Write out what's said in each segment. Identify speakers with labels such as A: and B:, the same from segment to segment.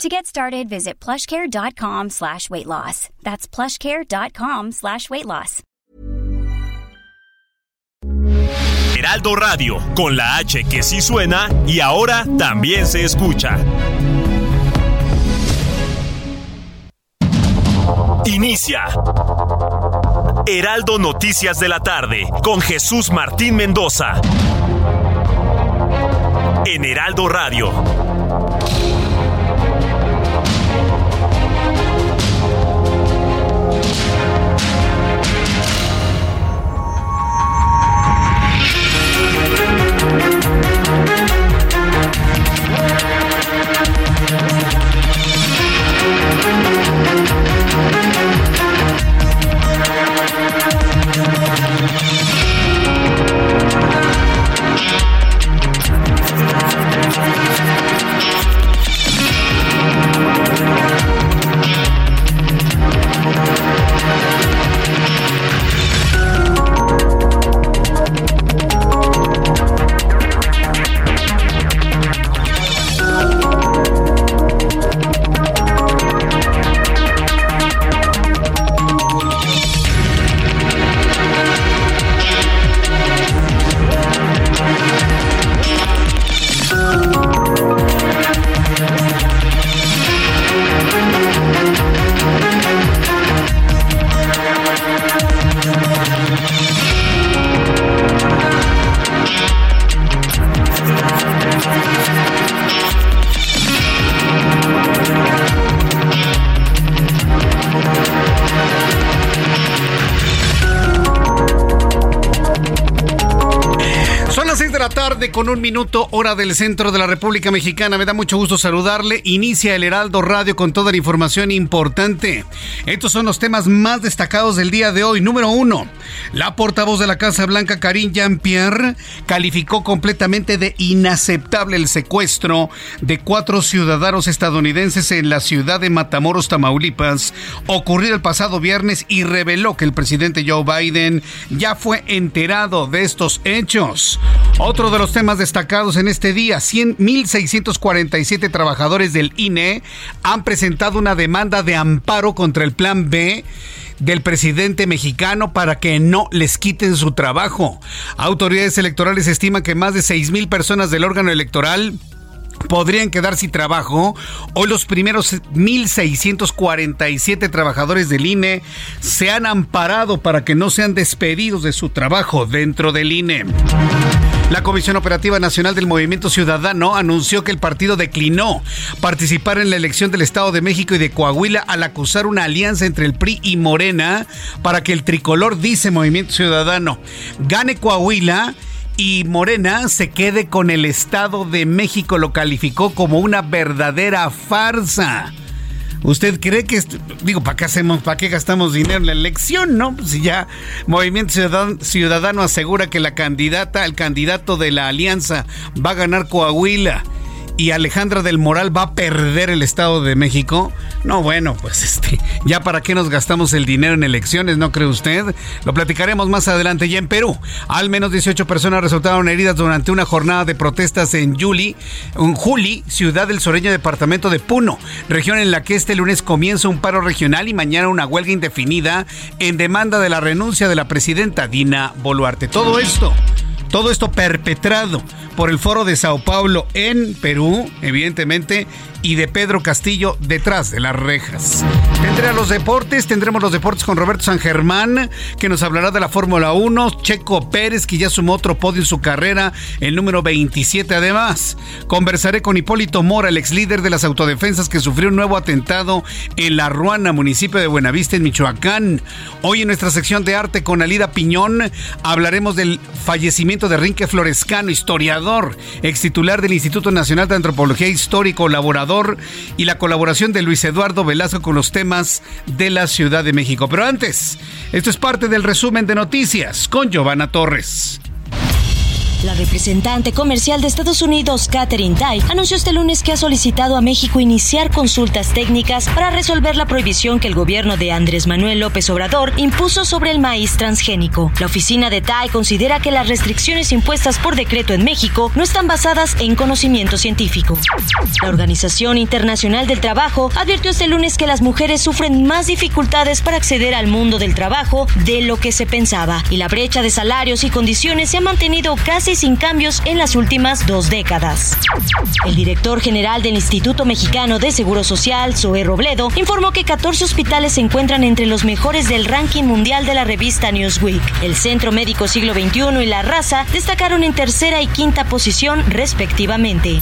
A: To get started, visit plushcare.com slash weight loss. That's plushcare.com slash weight loss.
B: Heraldo Radio, con la H que sí suena y ahora también se escucha. Inicia. Heraldo Noticias de la tarde con Jesús Martín Mendoza. En Heraldo Radio.
C: Con un minuto, hora del centro de la República Mexicana. Me da mucho gusto saludarle. Inicia el Heraldo Radio con toda la información importante. Estos son los temas más destacados del día de hoy. Número uno, la portavoz de la Casa Blanca, Karine Jean-Pierre, calificó completamente de inaceptable el secuestro de cuatro ciudadanos estadounidenses en la ciudad de Matamoros, Tamaulipas, ocurrido el pasado viernes y reveló que el presidente Joe Biden ya fue enterado de estos hechos. Otro de los temas destacados en este día, 1.647 trabajadores del INE han presentado una demanda de amparo contra el Plan B del presidente mexicano para que no les quiten su trabajo. Autoridades electorales estiman que más de 6.000 personas del órgano electoral podrían quedar sin trabajo. Hoy los primeros 1.647 trabajadores del INE se han amparado para que no sean despedidos de su trabajo dentro del INE. La Comisión Operativa Nacional del Movimiento Ciudadano anunció que el partido declinó participar en la elección del Estado de México y de Coahuila al acusar una alianza entre el PRI y Morena para que el tricolor, dice Movimiento Ciudadano, gane Coahuila y Morena se quede con el Estado de México. Lo calificó como una verdadera farsa. ¿Usted cree que, digo, ¿para qué hacemos, para qué gastamos dinero en la elección, no? Si ya Movimiento Ciudadano, asegura que la candidata, el candidato de la alianza va a ganar Coahuila y Alejandra del Moral va a perder el Estado de México. No, bueno, pues este, ya para qué nos gastamos el dinero en elecciones, ¿no cree usted? Lo platicaremos más adelante. Ya en Perú, al menos 18 personas resultaron heridas durante una jornada de protestas en Yuli, en Juli, ciudad del sureño departamento de Puno, región en la que este lunes comienza un paro regional y mañana una huelga indefinida en demanda de la renuncia de la presidenta Dina Boluarte. Todo esto todo esto perpetrado por el Foro de Sao Paulo en Perú, evidentemente, y de Pedro Castillo detrás de las rejas. Tendré los deportes, tendremos los deportes con Roberto San Germán, que nos hablará de la Fórmula 1, Checo Pérez, que ya sumó otro podio en su carrera, el número 27 además. Conversaré con Hipólito Mora, el ex líder de las autodefensas que sufrió un nuevo atentado en La Ruana, municipio de Buenavista, en Michoacán. Hoy en nuestra sección de arte con Alida Piñón hablaremos del fallecimiento de Rinque Florescano, historiador ex titular del Instituto Nacional de Antropología Histórico, colaborador y la colaboración de Luis Eduardo Velasco con los temas de la Ciudad de México. Pero antes, esto es parte del resumen de noticias con Giovanna Torres.
D: La representante comercial de Estados Unidos, Catherine Tai, anunció este lunes que ha solicitado a México iniciar consultas técnicas para resolver la prohibición que el gobierno de Andrés Manuel López Obrador impuso sobre el maíz transgénico. La oficina de Tai considera que las restricciones impuestas por decreto en México no están basadas en conocimiento científico. La Organización Internacional del Trabajo advirtió este lunes que las mujeres sufren más dificultades para acceder al mundo del trabajo de lo que se pensaba, y la brecha de salarios y condiciones se ha mantenido casi sin cambios en las últimas dos décadas. El director general del Instituto Mexicano de Seguro Social, Zoe Robledo, informó que 14 hospitales se encuentran entre los mejores del ranking mundial de la revista Newsweek. El Centro Médico Siglo XXI y La Raza destacaron en tercera y quinta posición respectivamente.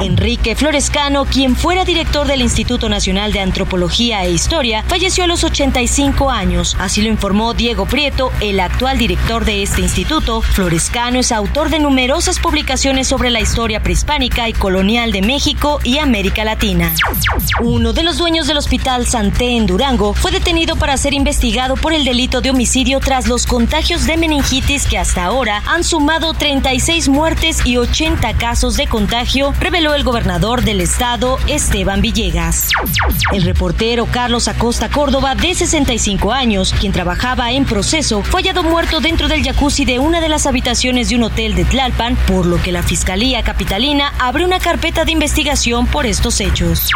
D: Enrique Florescano, quien fuera director del Instituto Nacional de Antropología e Historia, falleció a los 85 años. Así lo informó Diego Prieto, el actual director de este instituto. Florescano es autor autor de numerosas publicaciones sobre la historia prehispánica y colonial de México y América Latina. Uno de los dueños del Hospital Santé en Durango fue detenido para ser investigado por el delito de homicidio tras los contagios de meningitis que hasta ahora han sumado 36 muertes y 80 casos de contagio, reveló el gobernador del estado, Esteban Villegas. El reportero Carlos Acosta Córdoba, de 65 años, quien trabajaba en proceso, fue hallado muerto dentro del jacuzzi de una de las habitaciones de un hotel de Tlalpan, por lo que la Fiscalía Capitalina abrió una carpeta de investigación por estos hechos.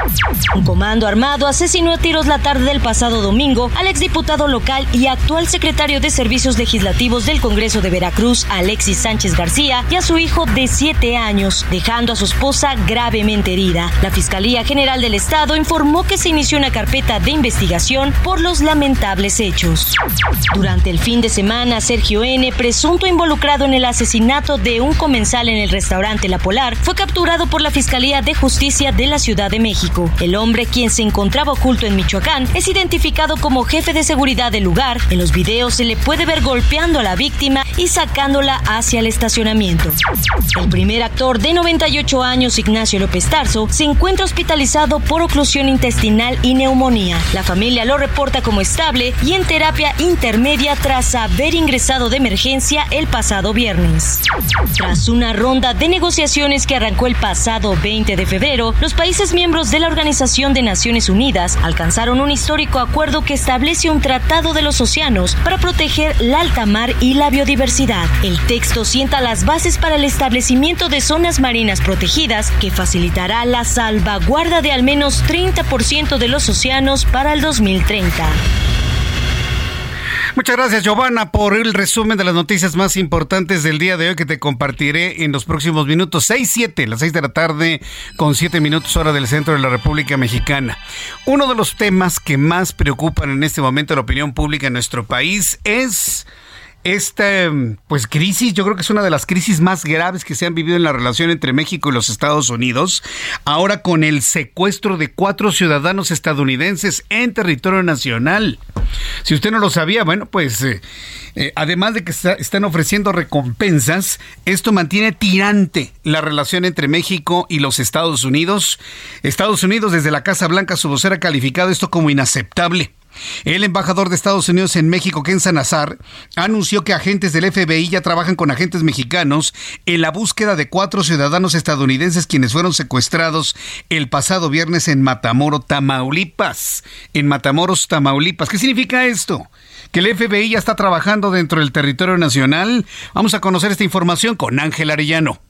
D: Un comando armado asesinó a tiros la tarde del pasado domingo al exdiputado local y actual secretario de Servicios Legislativos del Congreso de Veracruz, Alexis Sánchez García, y a su hijo de siete años, dejando a su esposa gravemente herida. La Fiscalía General del Estado informó que se inició una carpeta de investigación por los lamentables hechos. Durante el fin de semana, Sergio N., presunto involucrado en el asesinato de un comensal en el restaurante La Polar fue capturado por la Fiscalía de Justicia de la Ciudad de México. El hombre, quien se encontraba oculto en Michoacán, es identificado como jefe de seguridad del lugar. En los videos se le puede ver golpeando a la víctima y sacándola hacia el estacionamiento. El primer actor de 98 años, Ignacio López Tarso, se encuentra hospitalizado por oclusión intestinal y neumonía. La familia lo reporta como estable y en terapia intermedia tras haber ingresado de emergencia el pasado viernes. Tras una ronda de negociaciones que arrancó el pasado 20 de febrero, los países miembros de la Organización de Naciones Unidas alcanzaron un histórico acuerdo que establece un tratado de los océanos para proteger la alta mar y la biodiversidad. El texto sienta las bases para el establecimiento de zonas marinas protegidas que facilitará la salvaguarda de al menos 30% de los océanos para el 2030.
C: Muchas gracias, Giovanna, por el resumen de las noticias más importantes del día de hoy que te compartiré en los próximos minutos. 6, 7, las 6 de la tarde, con 7 minutos hora del centro de la República Mexicana. Uno de los temas que más preocupan en este momento la opinión pública en nuestro país es esta pues crisis, yo creo que es una de las crisis más graves que se han vivido en la relación entre México y los Estados Unidos, ahora con el secuestro de cuatro ciudadanos estadounidenses en territorio nacional. Si usted no lo sabía, bueno, pues eh, eh, además de que están ofreciendo recompensas, esto mantiene tirante la relación entre México y los Estados Unidos. Estados Unidos desde la Casa Blanca, su vocera ha calificado esto como inaceptable. El embajador de Estados Unidos en México, Ken Sanazar, anunció que agentes del FBI ya trabajan con agentes mexicanos en la búsqueda de cuatro ciudadanos estadounidenses quienes fueron secuestrados el pasado viernes en Matamoros, Tamaulipas. En Matamoros, Tamaulipas. ¿Qué significa esto? que el FBI ya está trabajando dentro del territorio nacional. Vamos a conocer esta información con Ángel Arellano.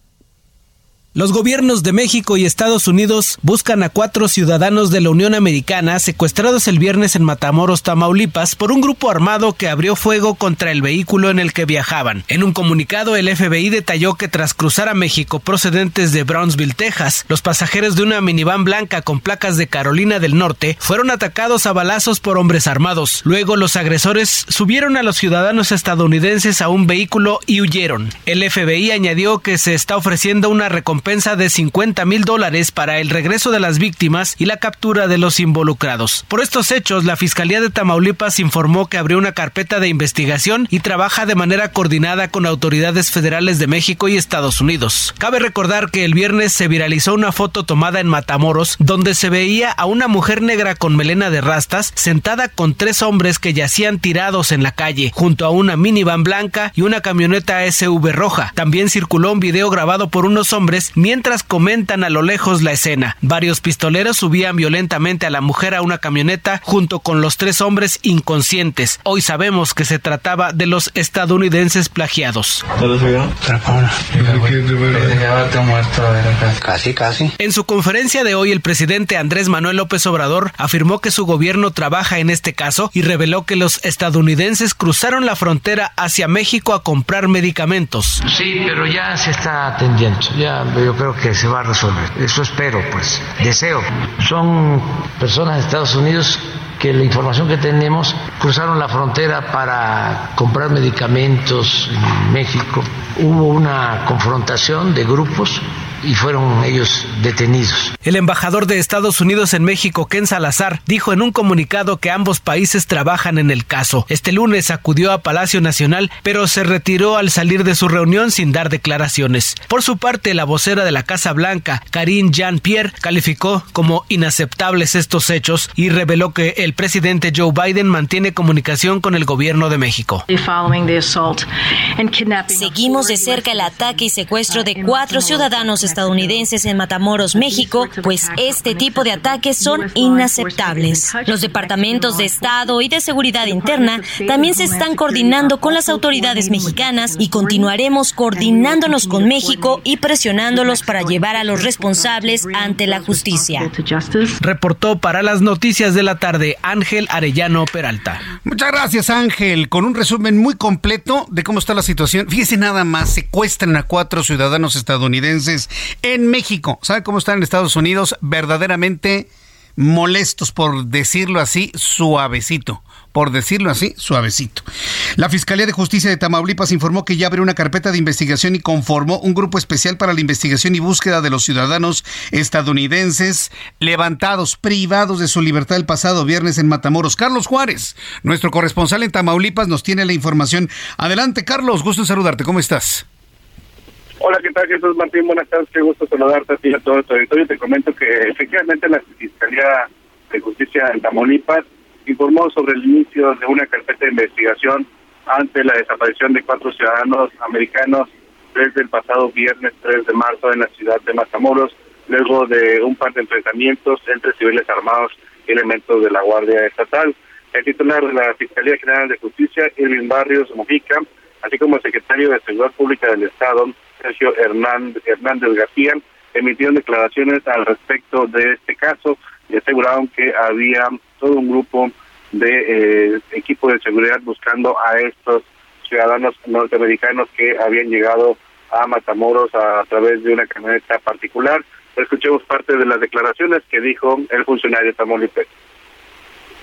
E: Los gobiernos de México y Estados Unidos buscan a cuatro ciudadanos de la Unión Americana secuestrados el viernes en Matamoros, Tamaulipas, por un grupo armado que abrió fuego contra el vehículo en el que viajaban. En un comunicado, el FBI detalló que tras cruzar a México procedentes de Brownsville, Texas, los pasajeros de una minivan blanca con placas de Carolina del Norte fueron atacados a balazos por hombres armados. Luego, los agresores subieron a los ciudadanos estadounidenses a un vehículo y huyeron. El FBI añadió que se está ofreciendo una recompensa de 50 mil dólares para el regreso de las víctimas y la captura de los involucrados. Por estos hechos, la Fiscalía de Tamaulipas informó que abrió una carpeta de investigación y trabaja de manera coordinada con autoridades federales de México y Estados Unidos. Cabe recordar que el viernes se viralizó una foto tomada en Matamoros donde se veía a una mujer negra con melena de rastas sentada con tres hombres que yacían tirados en la calle, junto a una minivan blanca y una camioneta SV roja. También circuló un video grabado por unos hombres mientras comentan a lo lejos la escena. Varios pistoleros subían violentamente a la mujer a una camioneta junto con los tres hombres inconscientes. Hoy sabemos que se trataba de los estadounidenses plagiados.
F: Casi, casi.
E: En su conferencia de hoy, el presidente Andrés Manuel López Obrador afirmó que su gobierno trabaja en este caso y reveló que los estadounidenses cruzaron la frontera hacia México a comprar medicamentos.
G: Sí, pero ya se está atendiendo. Ya yo creo que se va a resolver. Eso espero, pues. Deseo. Son personas de Estados Unidos que la información que tenemos cruzaron la frontera para comprar medicamentos en México. Hubo una confrontación de grupos y fueron ellos detenidos.
E: El embajador de Estados Unidos en México, Ken Salazar, dijo en un comunicado que ambos países trabajan en el caso. Este lunes acudió a Palacio Nacional, pero se retiró al salir de su reunión sin dar declaraciones. Por su parte, la vocera de la Casa Blanca, Karine Jean-Pierre, calificó como inaceptables estos hechos y reveló que el presidente Joe Biden mantiene comunicación con el gobierno de México.
D: Seguimos de cerca el ataque y secuestro de cuatro ciudadanos estadounidenses en Matamoros, México, pues este tipo de ataques son inaceptables. Los departamentos de Estado y de Seguridad Interna también se están coordinando con las autoridades mexicanas y continuaremos coordinándonos con México y presionándolos para llevar a los responsables ante la justicia.
E: Reportó para las noticias de la tarde Ángel Arellano Peralta.
C: Muchas gracias Ángel, con un resumen muy completo de cómo está la situación. Fíjese nada más, secuestran a cuatro ciudadanos estadounidenses en México. ¿Sabe cómo están en Estados Unidos? Verdaderamente molestos, por decirlo así, suavecito. Por decirlo así, suavecito. La Fiscalía de Justicia de Tamaulipas informó que ya abrió una carpeta de investigación y conformó un grupo especial para la investigación y búsqueda de los ciudadanos estadounidenses levantados, privados de su libertad el pasado viernes en Matamoros. Carlos Juárez, nuestro corresponsal en Tamaulipas, nos tiene la información. Adelante, Carlos, gusto en saludarte. ¿Cómo estás?
H: Hola, ¿qué tal, Jesús Martín? Buenas tardes, qué gusto saludarte a ti y a todo tu auditorio. Te comento que efectivamente la Fiscalía de Justicia en Tamaulipas informó sobre el inicio de una carpeta de investigación ante la desaparición de cuatro ciudadanos americanos desde el pasado viernes 3 de marzo en la ciudad de Matamoros, luego de un par de enfrentamientos entre civiles armados y elementos de la Guardia Estatal. El titular de la Fiscalía General de Justicia, Irving Barrios Mojica, así como el secretario de Seguridad Pública del Estado, Sergio Hernández, García, emitieron declaraciones al respecto de este caso y aseguraron que había todo un grupo de eh, equipo de seguridad buscando a estos ciudadanos norteamericanos que habían llegado a Matamoros a, través de una camioneta particular. Escuchemos parte de las declaraciones que dijo el funcionario Tamaulipas.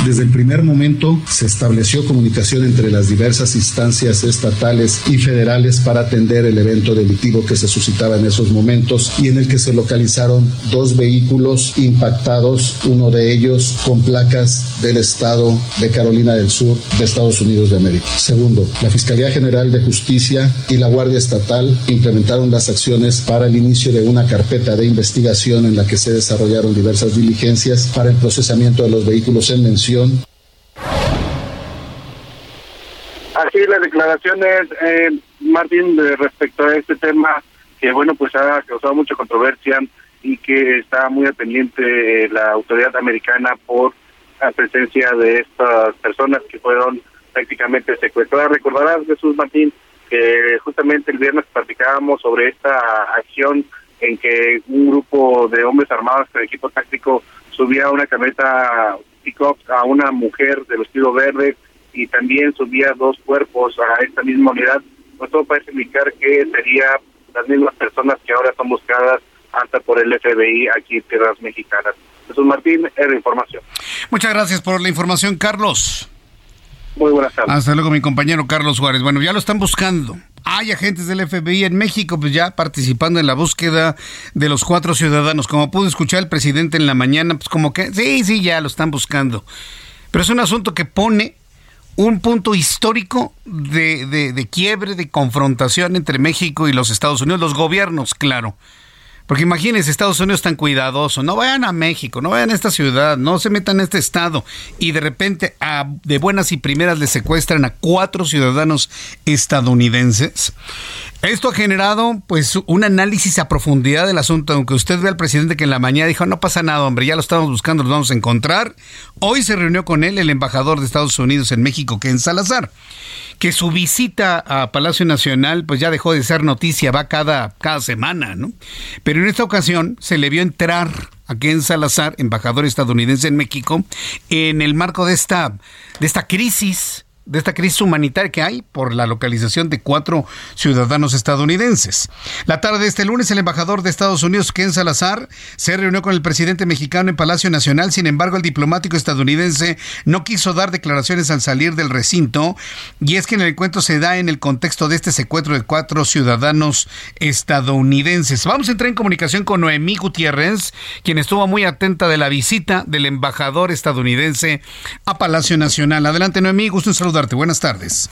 I: Desde el primer momento se estableció comunicación entre las diversas instancias estatales y federales para atender el evento delictivo que se suscitaba en esos momentos y en el que se localizaron dos vehículos impactados, uno de ellos con placas del estado de Carolina del Sur de Estados Unidos de América. Segundo, la Fiscalía General de Justicia y la Guardia Estatal implementaron las acciones para el inicio de una carpeta de investigación en la que se desarrollaron diversas diligencias para el procesamiento de los vehículos en mención
H: Así las declaraciones, eh, Martín, de respecto a este tema, que bueno, pues ha causado mucha controversia y que está muy pendiente eh, la autoridad americana por la presencia de estas personas que fueron prácticamente secuestradas. Recordarás, Jesús Martín, que justamente el viernes platicábamos sobre esta acción en que un grupo de hombres armados con equipo táctico subía una camioneta a una mujer de vestido verde y también subía dos cuerpos a esta misma unidad, pues todo parece indicar que sería las mismas personas que ahora son buscadas hasta por el FBI aquí en tierras mexicanas. Jesús Martín, era información.
C: Muchas gracias por la información, Carlos.
H: Muy buenas tardes.
C: Hasta luego, mi compañero Carlos Juárez. Bueno, ya lo están buscando hay agentes del FBI en México, pues ya participando en la búsqueda de los cuatro ciudadanos. Como pudo escuchar el presidente en la mañana, pues como que sí, sí, ya lo están buscando. Pero es un asunto que pone un punto histórico de, de, de quiebre, de confrontación entre México y los Estados Unidos, los gobiernos, claro. Porque imagínense, Estados Unidos tan cuidadoso, no vayan a México, no vayan a esta ciudad, no se metan en este estado y de repente a, de buenas y primeras le secuestran a cuatro ciudadanos estadounidenses. Esto ha generado pues un análisis a profundidad del asunto, aunque usted ve al presidente que en la mañana dijo, no pasa nada, hombre, ya lo estamos buscando, lo vamos a encontrar. Hoy se reunió con él el embajador de Estados Unidos en México, Ken Salazar que su visita a Palacio Nacional pues ya dejó de ser noticia, va cada, cada semana, ¿no? Pero en esta ocasión se le vio entrar a Ken Salazar, embajador estadounidense en México, en el marco de esta, de esta crisis de esta crisis humanitaria que hay por la localización de cuatro ciudadanos estadounidenses. La tarde de este lunes, el embajador de Estados Unidos, Ken Salazar, se reunió con el presidente mexicano en Palacio Nacional. Sin embargo, el diplomático estadounidense no quiso dar declaraciones al salir del recinto. Y es que en el encuentro se da en el contexto de este secuestro de cuatro ciudadanos estadounidenses. Vamos a entrar en comunicación con Noemí Gutiérrez, quien estuvo muy atenta de la visita del embajador estadounidense a Palacio Nacional. Adelante, Noemí, gusto en saludar Buenas tardes.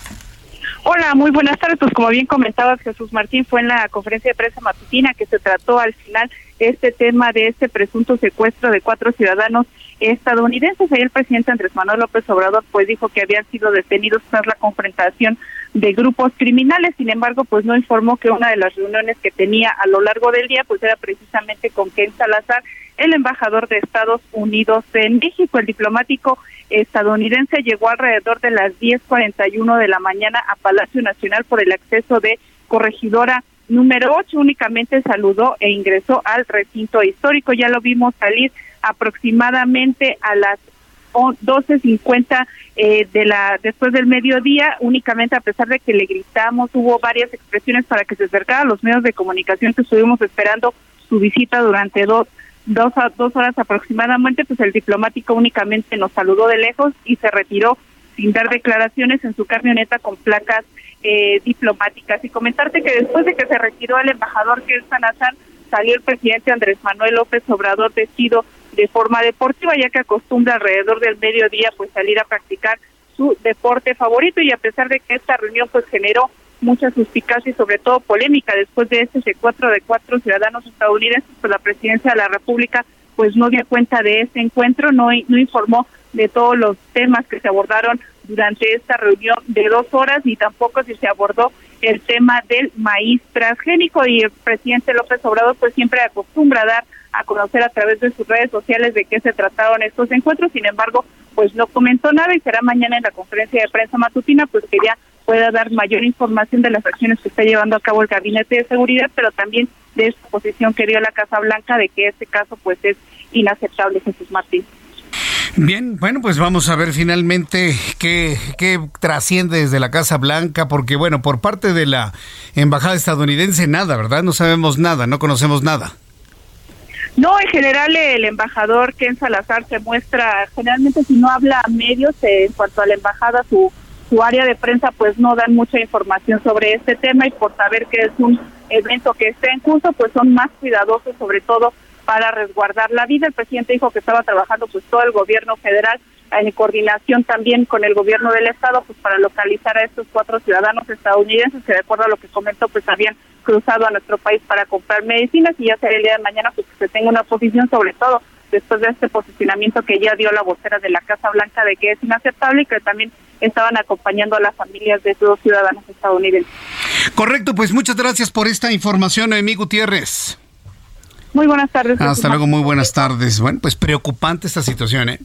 F: Hola, muy buenas tardes. Pues como bien comentabas, Jesús Martín, fue en la conferencia de prensa matutina que se trató al final este tema de este presunto secuestro de cuatro ciudadanos estadounidenses. Ahí el presidente Andrés Manuel López Obrador pues dijo que habían sido detenidos tras la confrontación de grupos criminales. Sin embargo, pues no informó que una de las reuniones que tenía a lo largo del día pues era precisamente con Ken Salazar, el embajador de Estados Unidos en México. El diplomático estadounidense llegó alrededor de las 10:41 de la mañana a Palacio Nacional por el acceso de corregidora número 8. Únicamente saludó e ingresó al recinto histórico. Ya lo vimos salir aproximadamente a las 12.50 eh, de la después del mediodía, únicamente a pesar de que le gritamos, hubo varias expresiones para que se acercara a los medios de comunicación que estuvimos esperando su visita durante dos dos, dos horas aproximadamente, pues el diplomático únicamente nos saludó de lejos y se retiró sin dar declaraciones en su camioneta con placas eh, diplomáticas. Y comentarte que después de que se retiró el embajador Kel Sanazán, salió el presidente Andrés Manuel López Obrador vestido de forma deportiva, ya que acostumbra alrededor del mediodía pues salir a practicar su deporte favorito y a pesar de que esta reunión pues generó mucha suspicacia y sobre todo polémica después de este secuestro de cuatro ciudadanos estadounidenses, pues la presidencia de la República pues no dio cuenta de este encuentro, no, no informó de todos los temas que se abordaron durante esta reunión de dos horas y tampoco si se abordó el tema del maíz transgénico. Y el presidente López Obrador pues siempre acostumbra a dar a conocer a través de sus redes sociales de qué se trataron estos encuentros, sin embargo pues no comentó nada y será mañana en la conferencia de prensa matutina pues que ya pueda dar mayor información de las acciones que está llevando a cabo el Gabinete de Seguridad, pero también de esta posición que dio la Casa Blanca de que este caso pues es inaceptable, Jesús Martín.
C: Bien, bueno, pues vamos a ver finalmente qué, qué trasciende desde la Casa Blanca, porque bueno, por parte de la Embajada estadounidense nada, ¿verdad? No sabemos nada, no conocemos nada.
F: No, en general el embajador Ken Salazar se muestra, generalmente si no habla a medios eh, en cuanto a la embajada, su su área de prensa pues no dan mucha información sobre este tema y por saber que es un evento que está en curso pues son más cuidadosos sobre todo para resguardar la vida. El presidente dijo que estaba trabajando pues todo el gobierno federal en coordinación también con el gobierno del estado pues para localizar a estos cuatro ciudadanos estadounidenses que de acuerdo a lo que comentó pues habían cruzado a nuestro país para comprar medicinas y ya será el día de mañana pues que se tenga una posición sobre todo después de este posicionamiento que ya dio la vocera de la Casa Blanca de que es inaceptable y que también estaban acompañando a las familias de dos ciudadanos estadounidenses.
C: Correcto, pues muchas gracias por esta información, Emi Gutiérrez.
F: Muy buenas tardes.
C: Hasta luego, muy buenas tardes. Bueno, pues preocupante esta situación, ¿eh?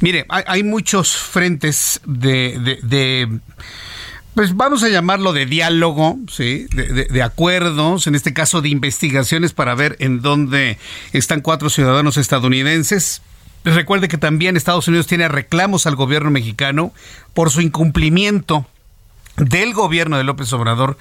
C: Mire, hay, muchos frentes de, de, pues vamos a llamarlo de diálogo, ¿sí? De, de, acuerdos, en este caso de investigaciones para ver en dónde están cuatro ciudadanos estadounidenses. Recuerde que también Estados Unidos tiene reclamos al gobierno mexicano por su incumplimiento del gobierno de López Obrador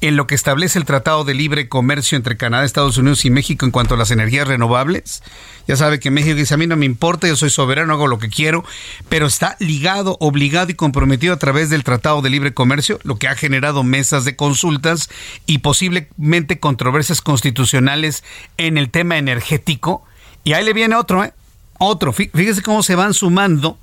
C: en lo que establece el Tratado de Libre Comercio entre Canadá, Estados Unidos y México en cuanto a las energías renovables. Ya sabe que México dice, a mí no me importa, yo soy soberano, hago lo que quiero, pero está ligado, obligado y comprometido a través del Tratado de Libre Comercio, lo que ha generado mesas de consultas y posiblemente controversias constitucionales en el tema energético. Y ahí le viene otro, ¿eh? Otro. Fíjese cómo se van sumando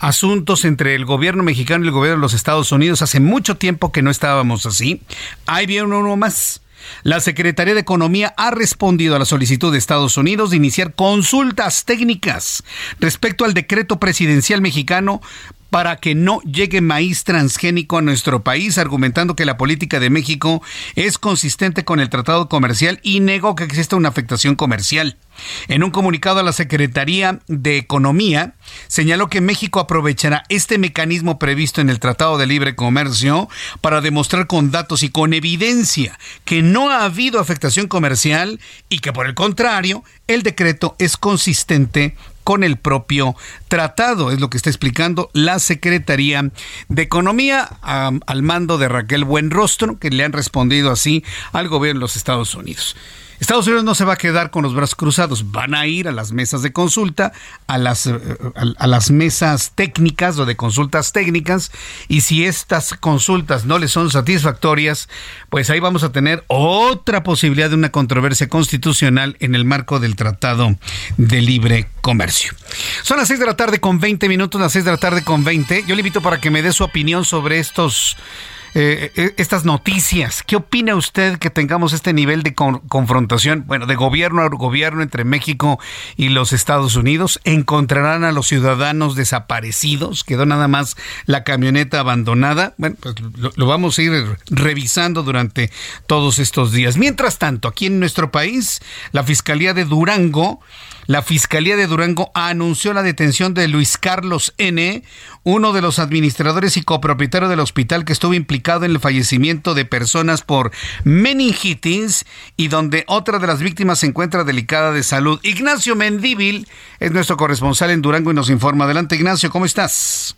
C: asuntos entre el gobierno mexicano y el gobierno de los Estados Unidos. Hace mucho tiempo que no estábamos así. Ahí viene uno más. La Secretaría de Economía ha respondido a la solicitud de Estados Unidos de iniciar consultas técnicas respecto al decreto presidencial mexicano para que no llegue maíz transgénico a nuestro país, argumentando que la política de México es consistente con el tratado comercial y negó que exista una afectación comercial. En un comunicado a la Secretaría de Economía, señaló que México aprovechará este mecanismo previsto en el Tratado de Libre Comercio para demostrar con datos y con evidencia que no ha habido afectación comercial y que por el contrario, el decreto es consistente con el propio tratado, es lo que está explicando la Secretaría de Economía al mando de Raquel Buenrostro, que le han respondido así al gobierno de los Estados Unidos. Estados Unidos no se va a quedar con los brazos cruzados, van a ir a las mesas de consulta, a las, eh, a, las mesas técnicas o de consultas técnicas, y si estas consultas no les son satisfactorias, pues ahí vamos a tener otra posibilidad de una controversia constitucional en el marco del Tratado de Libre Comercio. Son las 6 de la tarde con 20 minutos, las 6 de la tarde con 20. Yo le invito para que me dé su opinión sobre estos eh, eh, estas noticias. ¿Qué opina usted que tengamos este nivel de confrontación, bueno, de gobierno a gobierno entre México y los Estados Unidos? ¿Encontrarán a los ciudadanos desaparecidos? ¿Quedó nada más la camioneta abandonada? Bueno, pues lo, lo vamos a ir revisando durante todos estos días. Mientras tanto, aquí en nuestro país, la Fiscalía de Durango la Fiscalía de Durango anunció la detención de Luis Carlos N., uno de los administradores y copropietario del hospital que estuvo implicado en el fallecimiento de personas por meningitis y donde otra de las víctimas se encuentra delicada de salud. Ignacio Mendíbil es nuestro corresponsal en Durango y nos informa. Adelante, Ignacio, ¿cómo estás?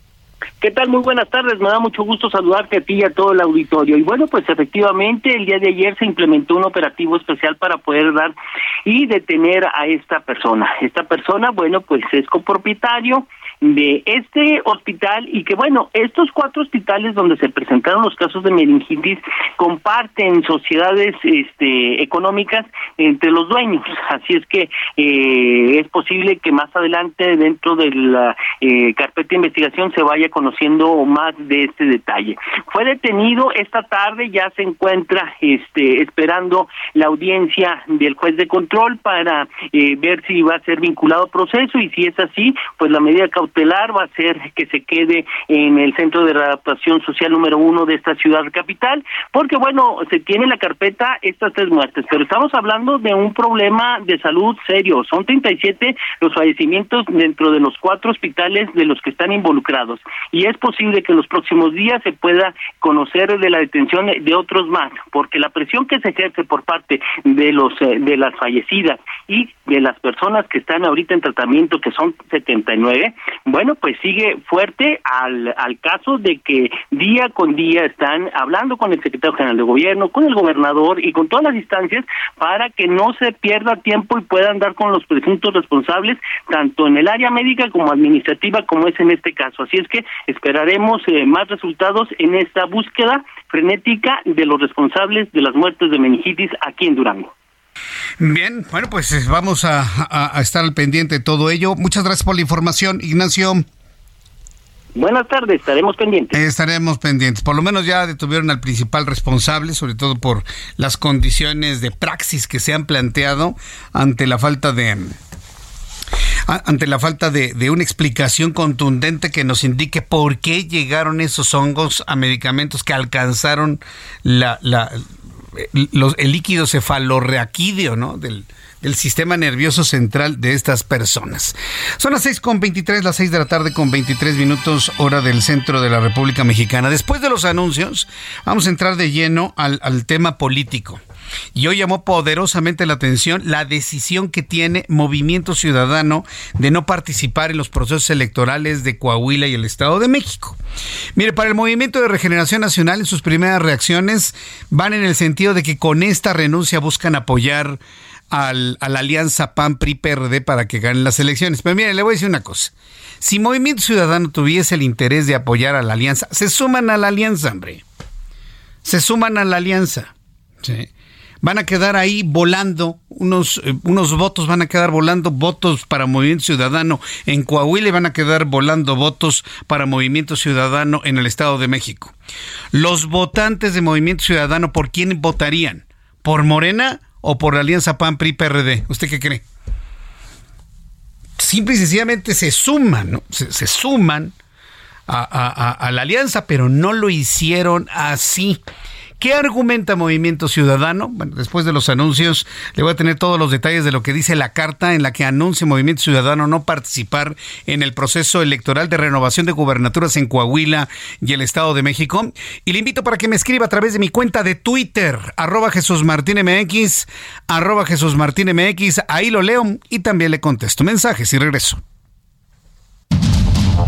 J: ¿Qué tal? Muy buenas tardes. Me da mucho gusto saludarte a ti y a todo el auditorio. Y bueno, pues efectivamente el día de ayer se implementó un operativo especial para poder dar y detener a esta persona. Esta persona, bueno, pues es copropietario de este hospital y que bueno, estos cuatro hospitales donde se presentaron los casos de meningitis comparten sociedades este, económicas entre los dueños, así es que eh, es posible que más adelante dentro de la eh, carpeta de investigación se vaya conociendo más de este detalle. Fue detenido esta tarde, ya se encuentra este, esperando la audiencia del juez de control para eh, ver si va a ser vinculado al proceso y si es así, pues la medida cautelar va a ser que se quede en el centro de readaptación social número uno de esta ciudad capital, porque bueno, se tiene la carpeta estas tres muertes, pero estamos hablando de un problema de salud serio. Son 37 los fallecimientos dentro de los cuatro hospitales de los que están involucrados y es posible que en los próximos días se pueda conocer de la detención de otros más, porque la presión que se ejerce por parte de los eh, de las fallecidas y de las personas que están ahorita en tratamiento, que son 79, bueno, pues sigue fuerte al, al caso de que día con día están hablando con el secretario general de gobierno, con el gobernador y con todas las instancias para que no se pierda tiempo y puedan dar con los presuntos responsables, tanto en el área médica como administrativa, como es en este caso. Así es que esperaremos eh, más resultados en esta búsqueda frenética de los responsables de las muertes de meningitis aquí en Durango.
C: Bien, bueno, pues eh, vamos a, estar al pendiente de todo ello. Muchas gracias por la información, Ignacio.
J: Buenas tardes, estaremos pendientes.
C: estaremos pendientes. Por lo menos ya detuvieron al principal responsable, sobre todo por las condiciones de praxis que se han planteado ante la falta de ante la falta de, de, una explicación contundente que nos indique por qué llegaron esos hongos a medicamentos que alcanzaron la, la, el líquido cefalorraquídeo, ¿no? Del, el sistema nervioso central de estas personas. Son las 6 con 23, las 6 de la tarde con 23 minutos hora del centro de la República Mexicana. Después de los anuncios, vamos a entrar de lleno al, al tema político. Y hoy llamó poderosamente la atención la decisión que tiene Movimiento Ciudadano de no participar en los procesos electorales de Coahuila y el Estado de México. Mire, para el Movimiento de Regeneración Nacional, en sus primeras reacciones van en el sentido de que con esta renuncia buscan apoyar al, a la alianza PAN-PRI-PRD para que ganen las elecciones. Pero mire, le voy a decir una cosa. Si Movimiento Ciudadano tuviese el interés de apoyar a la alianza, se suman a la alianza, hombre. Se suman a la alianza. Sí van a quedar ahí volando, unos, eh, unos votos van a quedar volando, votos para Movimiento Ciudadano en Coahuila y van a quedar volando votos para Movimiento Ciudadano en el Estado de México. Los votantes de Movimiento Ciudadano, ¿por quién votarían? ¿Por Morena o por la Alianza PAN PRI PRD? ¿Usted qué cree? Simple y sencillamente se suman, ¿no? se, suman a la alianza, pero no lo hicieron así. ¿Qué argumenta Movimiento Ciudadano? Bueno, después de los anuncios le voy a tener todos los detalles de lo que dice la carta en la que anuncia Movimiento Ciudadano no participar en el proceso electoral de renovación de gubernaturas en Coahuila y el Estado de México. Y le invito para que me escriba a través de mi cuenta de Twitter, arroba Jesús Martín MX, arroba Jesús Martín MX. Ahí lo leo y también le contesto mensajes y regreso.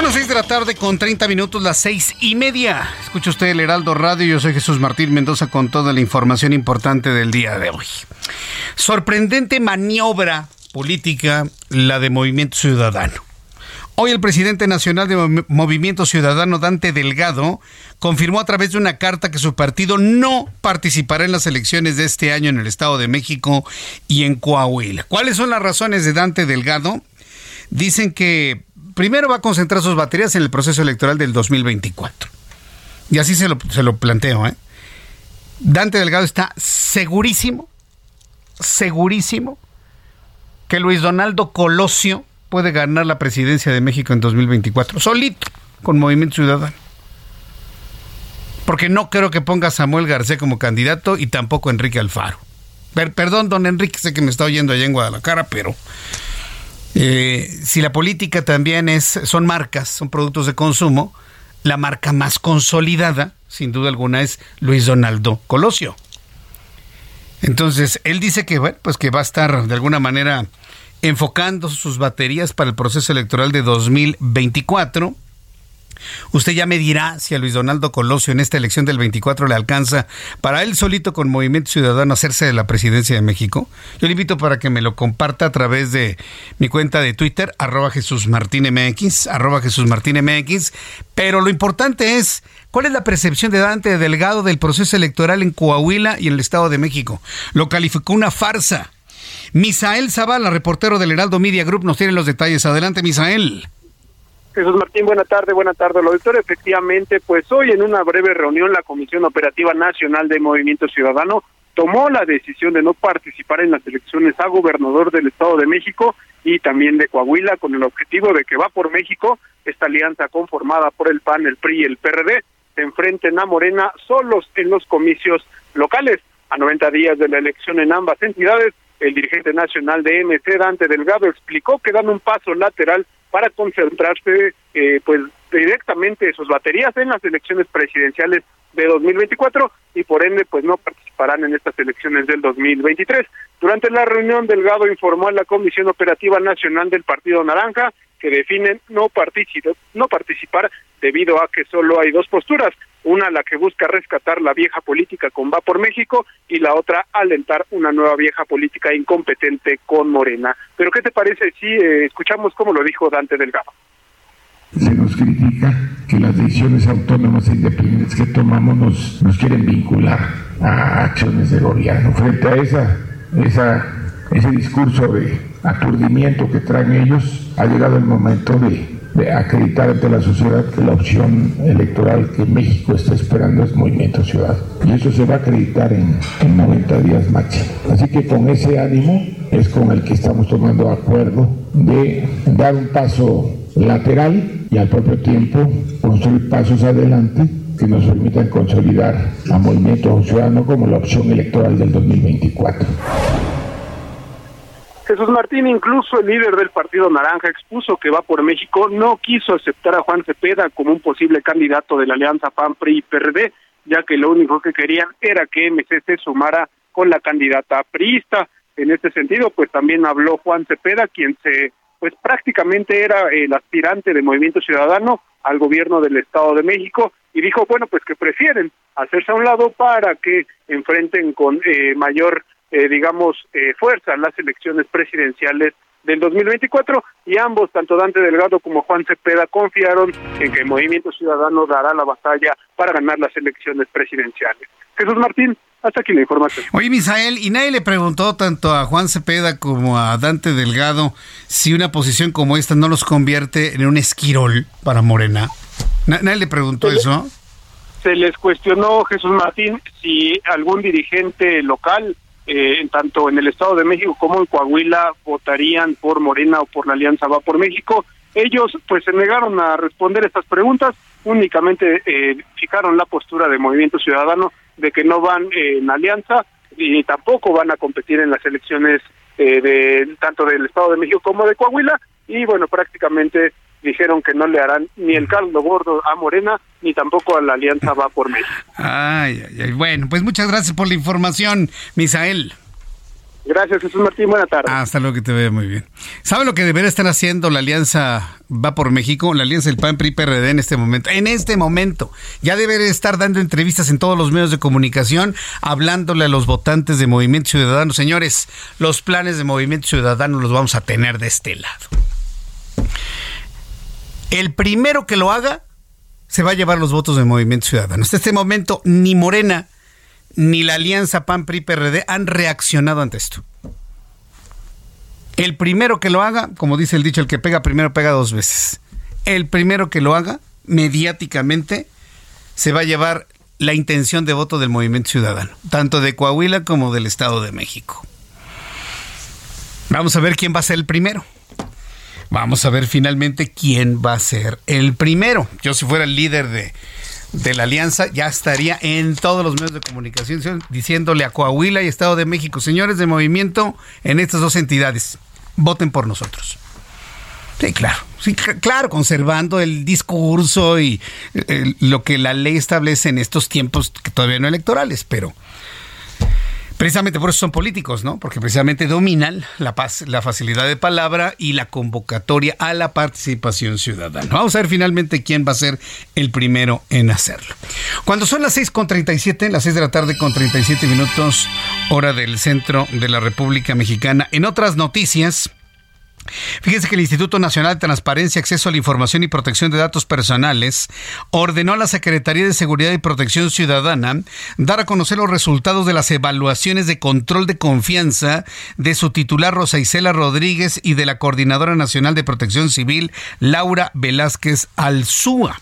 C: Son las 6 de la tarde con 30 minutos, las seis y media. Escucha usted el Heraldo Radio. Yo soy Jesús Martín Mendoza con toda la información importante del día de hoy. Sorprendente maniobra política la de Movimiento Ciudadano. Hoy el presidente nacional de Movimiento Ciudadano, Dante Delgado, confirmó a través de una carta que su partido no participará en las elecciones de este año en el Estado de México y en Coahuila. ¿Cuáles son las razones de Dante Delgado? Dicen que primero va a concentrar sus baterías en el proceso electoral del 2024. Y así se lo, se lo planteo. ¿eh? Dante Delgado está segurísimo, segurísimo que Luis Donaldo Colosio puede ganar la presidencia de México en 2024, solito, con Movimiento Ciudadano. Porque no creo que ponga a Samuel García como candidato y tampoco Enrique Alfaro. perdón, don Enrique, sé que me está oyendo allá en Guadalajara, pero eh, si la política también es, son marcas, son productos de consumo, la marca más consolidada, sin duda alguna, es Luis Donaldo Colosio. Entonces, él dice que, bueno, pues que va a estar de alguna manera enfocando sus baterías para el proceso electoral de 2024 Usted ya me dirá si a Luis Donaldo Colosio en esta elección del 24 le alcanza para él solito con Movimiento Ciudadano hacerse de la presidencia de México. Yo le invito para que me lo comparta a través de mi cuenta de Twitter, arroba Jesús Martín MX, arroba Jesús MX. Pero lo importante es, ¿cuál es la percepción de Dante Delgado del proceso electoral en Coahuila y en el Estado de México? Lo calificó una farsa. Misael Zavala, reportero del Heraldo Media Group, nos tiene los detalles. Adelante, Misael.
K: Jesús Martín, buena tarde, buena tarde, auditor. Efectivamente, pues hoy en una breve reunión la Comisión Operativa Nacional de Movimiento Ciudadano tomó la decisión de no participar en las elecciones a gobernador del Estado de México y también de Coahuila con el objetivo de que va por México esta alianza conformada por el PAN, el PRI y el PRD se enfrenten a Morena solos en los comicios locales. A 90 días de la elección en ambas entidades, el dirigente nacional de MC, Dante Delgado, explicó que dan un paso lateral para concentrarse eh, pues directamente sus baterías en las elecciones presidenciales de 2024 y por ende pues no participarán en estas elecciones del 2023. Durante la reunión Delgado informó a la Comisión Operativa Nacional del Partido Naranja que definen no, participar, no participar debido a que solo hay dos posturas, una la que busca rescatar la vieja política con Va por México y la otra alentar una nueva vieja política incompetente con Morena. Pero ¿qué te parece si eh, escuchamos cómo lo dijo Dante Delgado?
L: Se nos critica que las decisiones autónomas e independientes que tomamos nos, nos quieren vincular a acciones de gobierno. Frente a esa, esa ese discurso de aturdimiento que traen ellos, ha llegado el momento de, acreditar ante la sociedad que la opción electoral que México está esperando es Movimiento Ciudadano. Y eso se va a acreditar en, en 90 días máximo. Así que con ese ánimo es con el que estamos tomando acuerdo de dar un paso lateral y al propio tiempo construir pasos adelante que nos permitan consolidar a Movimiento Ciudadano como la opción electoral del 2024.
K: Jesús Martín, incluso el líder del Partido Naranja expuso que va por México, no quiso aceptar a Juan Cepeda como un posible candidato de la alianza PAN, PRI y PRD, ya que lo único que querían era que MC se sumara con la candidata priista. En este sentido, pues también habló Juan Cepeda, quien se, pues prácticamente era el aspirante de Movimiento Ciudadano al gobierno del Estado de México y dijo, bueno, pues que prefieren hacerse a un lado para que enfrenten con eh, mayor eh, digamos, eh, fuerza las elecciones presidenciales del 2024 y ambos, tanto Dante Delgado como Juan Cepeda, confiaron en que el Movimiento Ciudadano dará la batalla para ganar las elecciones presidenciales. Jesús Martín, hasta aquí la información.
C: Oye, Misael, y nadie le preguntó tanto a Juan Cepeda como a Dante Delgado si una posición como esta no los convierte en un esquirol para Morena. ¿Nadie le preguntó eso?
K: Se les cuestionó, Jesús Martín, si algún dirigente local eh, tanto en el Estado de México como en Coahuila votarían por Morena o por la Alianza Va por México. Ellos pues se negaron a responder estas preguntas, únicamente eh, fijaron la postura de Movimiento Ciudadano de que no van en alianza y tampoco van a competir en las elecciones eh, de tanto del Estado de México como de Coahuila y bueno prácticamente dijeron que no le harán ni el caldo gordo a Morena, ni tampoco a la Alianza Va por México.
C: Ay, ay, ay. Bueno, pues muchas gracias por la información, Misael.
K: Gracias, Jesús Martín. Buena tarde.
C: Hasta luego, que te vea muy bien. ¿Sabe lo que debería estar haciendo la Alianza Va por México? La Alianza del PAN PRI PRD en este momento. En este momento. Ya debería estar dando entrevistas en todos los medios de comunicación, hablándole a los votantes de Movimiento Ciudadano. Señores, los planes de Movimiento Ciudadano los vamos a tener de este lado. El primero que lo haga se va a llevar los votos del Movimiento Ciudadano. Hasta este momento, ni Morena ni la alianza PAN-PRI-PRD han reaccionado ante esto. El primero que lo haga, como dice el dicho, el que pega primero pega dos veces. El primero que lo haga, mediáticamente, se va a llevar la intención de voto del Movimiento Ciudadano, tanto de Coahuila como del Estado de México. Vamos a ver quién va a ser el primero. Vamos a ver finalmente quién va a ser el primero. Yo si fuera el líder de, la alianza ya estaría en todos los medios de comunicación diciéndole a Coahuila y Estado de México, señores de movimiento en estas dos entidades, voten por nosotros. Sí, claro, sí, claro, conservando el discurso y eh, lo que la ley establece en estos tiempos que todavía no electorales, pero Precisamente por eso son políticos, ¿no? Porque precisamente dominan la, paz, la facilidad de palabra y la convocatoria a la participación ciudadana. Vamos a ver finalmente quién va a ser el primero en hacerlo. Cuando son las 6.37, las 6 de la tarde con 37 minutos, hora del centro de la República Mexicana. En otras noticias... Fíjense que el Instituto Nacional de Transparencia, Acceso a la Información y Protección de Datos Personales ordenó a la Secretaría de Seguridad y Protección Ciudadana dar a conocer los resultados de las evaluaciones de control de confianza de su titular Rosa Isela Rodríguez y de la Coordinadora Nacional de Protección Civil Laura Velázquez Alzúa.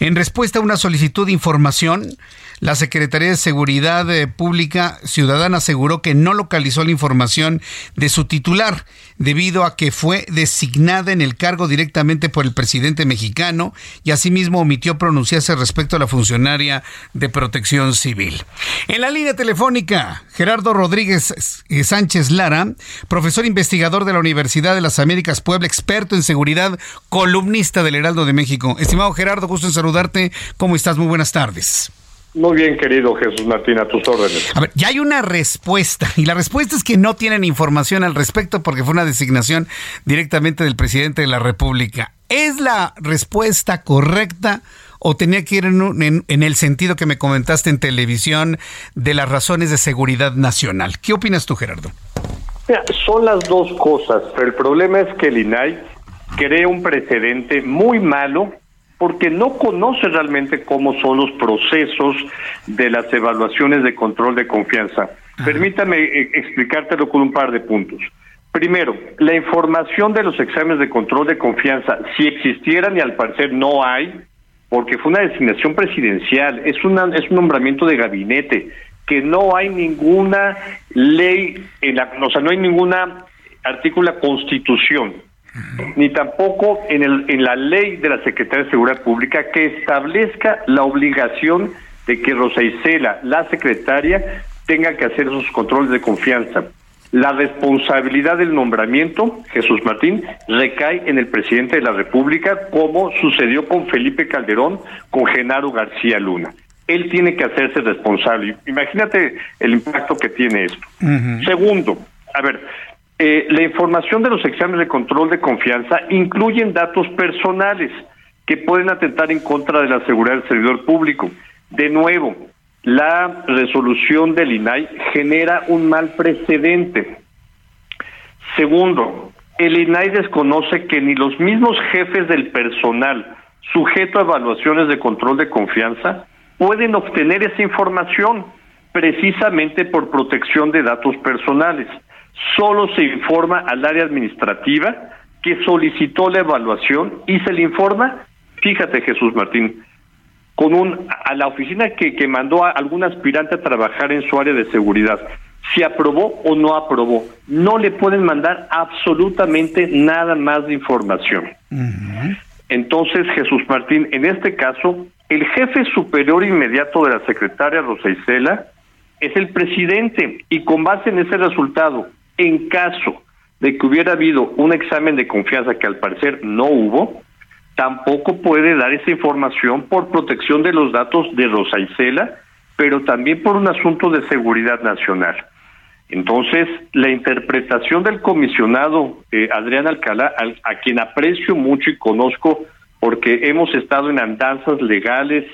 C: En respuesta a una solicitud de información, la Secretaría de Seguridad eh, Pública Ciudadana aseguró que no localizó la información de su titular debido a que fue designada en el cargo directamente por el presidente mexicano y asimismo omitió pronunciarse respecto a la funcionaria de protección civil. En la línea telefónica, Gerardo Rodríguez eh, Sánchez Lara, profesor investigador de la Universidad de las Américas Puebla, experto en seguridad, columnista del Heraldo de México. Estimado Gerardo, gusto en saludarte. ¿Cómo estás? Muy buenas tardes.
M: Muy bien, querido Jesús Martín, a tus órdenes.
C: A ver, ya hay una respuesta, y la respuesta es que no tienen información al respecto porque fue una designación directamente del presidente de la República. ¿Es la respuesta correcta o tenía que ir en, en, el sentido que me comentaste en televisión de las razones de seguridad nacional? ¿Qué opinas tú, Gerardo?
M: son las dos cosas, pero el problema es que el INAI crea un precedente muy malo porque no conoce realmente cómo son los procesos de las evaluaciones de control de confianza. Permítame eh, explicártelo con un par de puntos. Primero, la información de los exámenes de control de confianza, si existieran y al parecer no hay, porque fue una designación presidencial, es, una, es un nombramiento de gabinete, que no hay ninguna ley, en la, o sea, no hay ninguna artículo Constitución ni tampoco en, el, en la ley de la Secretaría de Seguridad Pública que establezca la obligación de que Rosa Isela, la secretaria, tenga que hacer esos controles de confianza. La responsabilidad del nombramiento, Jesús Martín, recae en el presidente de la República, como sucedió con Felipe Calderón, con Genaro García Luna. Él tiene que hacerse responsable. Imagínate el impacto que tiene esto. Segundo, a ver, eh, la información de los exámenes de control de confianza incluyen datos personales que pueden atentar en contra de la seguridad del servidor público. De nuevo, la resolución del INAI genera un mal precedente. Segundo, el INAI desconoce que ni los mismos jefes del personal sujeto a evaluaciones de control de confianza pueden obtener esa información precisamente por protección de datos personales solo se informa al área administrativa que solicitó la evaluación y se le informa, fíjate Jesús Martín, con un a la oficina que, que mandó a algún aspirante a trabajar en su área de seguridad, si aprobó o no aprobó. No le pueden mandar absolutamente nada más de información. Entonces, Jesús Martín, en este caso, el jefe superior inmediato de la secretaria Rosa Isela es el presidente y con base en ese resultado en caso de que hubiera habido un examen de confianza que al parecer no hubo, tampoco puede dar esa información por protección de los datos de Rosa Isela, pero también por un asunto de seguridad nacional. Entonces, la interpretación del comisionado eh, Adrián Alcalá, a quien aprecio mucho y conozco porque hemos estado en andanzas legales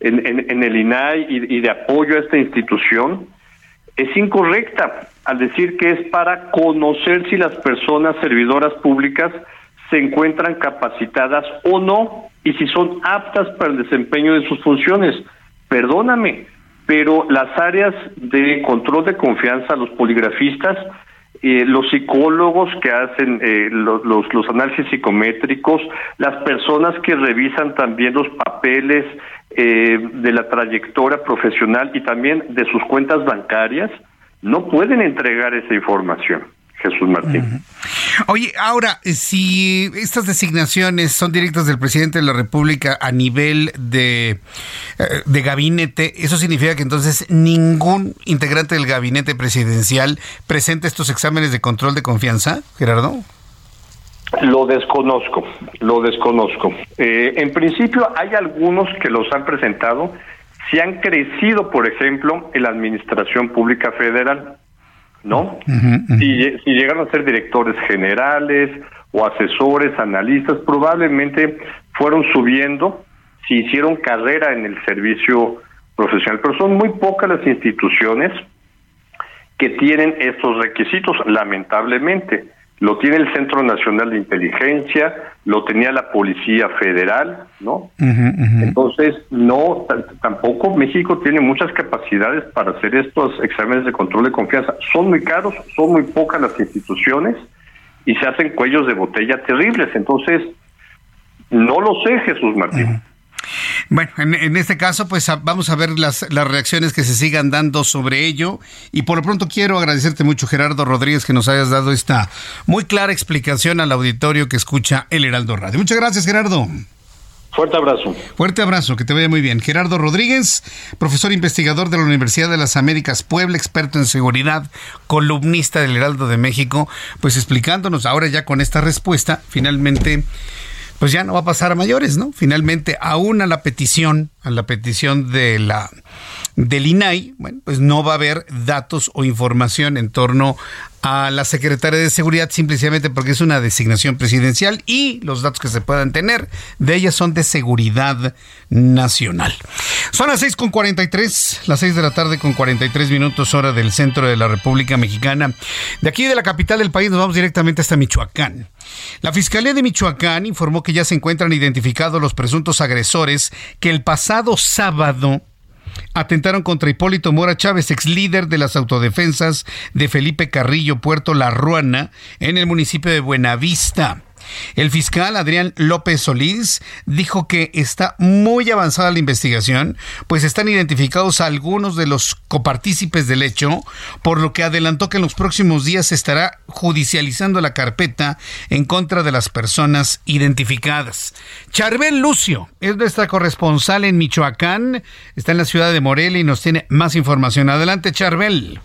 M: en, el INAI y de apoyo a esta institución, es incorrecta al decir que es para conocer si las personas servidoras públicas se encuentran capacitadas o no y si son aptas para el desempeño de sus funciones. Perdóname, pero las áreas de control de confianza, los poligrafistas, eh, los psicólogos que hacen eh, los, los análisis psicométricos, las personas que revisan también los papeles eh, de la trayectoria profesional y también de sus cuentas bancarias, no pueden entregar esa información. Jesús Martín.
C: Oye, ahora, si estas designaciones son directas del presidente de la República a nivel de, eh, de gabinete, ¿eso significa que entonces ningún integrante del gabinete presidencial presenta estos exámenes de control de confianza, Gerardo?
M: Lo desconozco, lo desconozco. Eh, en principio hay algunos que los han presentado, si han crecido, por ejemplo, en la Administración Pública Federal, ¿no? Si, si llegaron a ser directores generales o asesores, analistas, probablemente fueron subiendo si hicieron carrera en el servicio profesional, pero son muy pocas las instituciones que tienen estos requisitos, lamentablemente. Lo tiene el Centro Nacional de Inteligencia, lo tenía la Policía Federal, ¿no? Entonces, no, tampoco México tiene muchas capacidades para hacer estos exámenes de control de confianza. Son muy caros, son muy pocas las instituciones y se hacen cuellos de botella terribles. Entonces, no lo sé, Jesús Martín.
C: Bueno, en, este caso, pues vamos a ver las, las reacciones que se sigan dando sobre ello. Y por lo pronto quiero agradecerte mucho, Gerardo Rodríguez, que nos hayas dado esta muy clara explicación al auditorio que escucha el Heraldo Radio. Muchas gracias, Gerardo.
M: Fuerte abrazo.
C: Fuerte abrazo, que te vaya muy bien. Gerardo Rodríguez, profesor investigador de la Universidad de las Américas Puebla, experto en seguridad, columnista del Heraldo de México, pues explicándonos ahora ya con esta respuesta, finalmente pues ya no va a pasar a mayores, ¿no? Finalmente, aún a la petición, a la petición de la del INAI, bueno, pues no va a haber datos o información en torno a la Secretaria de Seguridad simplemente porque es una designación presidencial y los datos que se puedan tener de ella son de seguridad nacional. Son las 6 con 43, las 6 de la tarde con 43 minutos hora del centro de la República Mexicana. De aquí de la capital del país nos vamos directamente hasta Michoacán. La Fiscalía de Michoacán informó que ya se encuentran identificados los presuntos agresores que el pasado sábado atentaron contra Hipólito Mora Chávez, ex líder de las autodefensas de Felipe Carrillo, Puerto La Ruana, en el municipio de Buenavista. El fiscal Adrián López Solís dijo que está muy avanzada la investigación, pues están identificados algunos de los copartícipes del hecho, por lo que adelantó que en los próximos días se estará judicializando la carpeta en contra de las personas identificadas. Charbel Lucio es nuestra corresponsal en Michoacán, está en la ciudad de Morelia y nos tiene más información. Adelante, Charbel.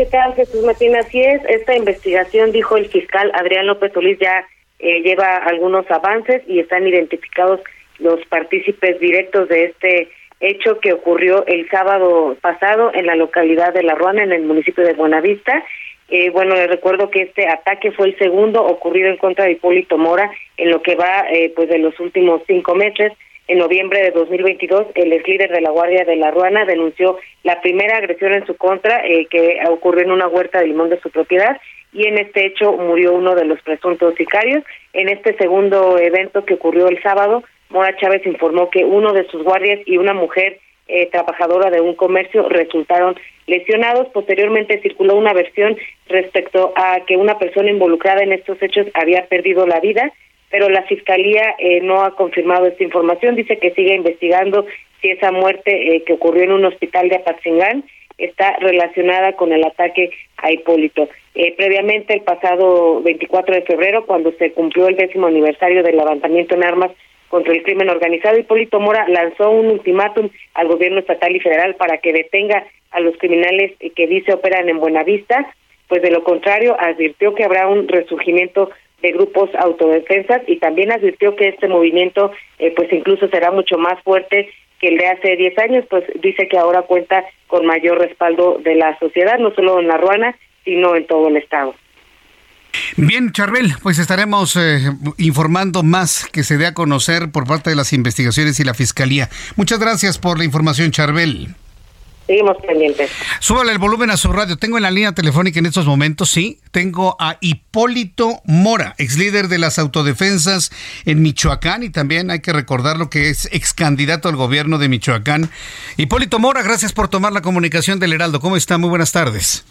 N: ¿Qué tal, Jesús Martín? Así es, esta investigación, dijo el fiscal Adrián López Solís, ya eh, lleva algunos avances y están identificados los partícipes directos de este hecho que ocurrió el sábado pasado en la localidad de La Ruana, en el municipio de Buenavista. Eh, bueno, les recuerdo que este ataque fue el segundo ocurrido en contra de Hipólito Mora en lo que va eh, pues de los últimos cinco meses. En noviembre de 2022, el ex líder de la Guardia de la Ruana denunció la primera agresión en su contra eh, que ocurrió en una huerta de limón de su propiedad y en este hecho murió uno de los presuntos sicarios. En este segundo evento que ocurrió el sábado, Mora Chávez informó que uno de sus guardias y una mujer eh, trabajadora de un comercio resultaron lesionados. Posteriormente circuló una versión respecto a que una persona involucrada en estos hechos había perdido la vida pero la fiscalía eh, no ha confirmado esta información. Dice que sigue investigando si esa muerte eh, que ocurrió en un hospital de Apatzingán está relacionada con el ataque a Hipólito. Eh, previamente, el pasado 24 de febrero, cuando se cumplió el décimo aniversario del levantamiento en armas contra el crimen organizado, Hipólito Mora lanzó un ultimátum al gobierno estatal y federal para que detenga a los criminales que dice operan en Buenavista, pues de lo contrario advirtió que habrá un resurgimiento de grupos autodefensas y también advirtió que este movimiento eh, pues incluso será mucho más fuerte que el de hace 10 años, pues dice que ahora cuenta con mayor respaldo de la sociedad, no solo en La Ruana, sino en todo el estado.
C: Bien, Charbel, pues estaremos eh, informando más que se dé a conocer por parte de las investigaciones y la Fiscalía. Muchas gracias por la información, Charbel.
N: Seguimos pendientes.
C: Súbale el volumen a su radio. Tengo en la línea telefónica en estos momentos, sí, tengo a Hipólito Mora, ex líder de las autodefensas en Michoacán y también hay que recordar lo que es ex candidato al gobierno de Michoacán. Hipólito Mora, gracias por tomar la comunicación del Heraldo. ¿Cómo está? Muy buenas tardes.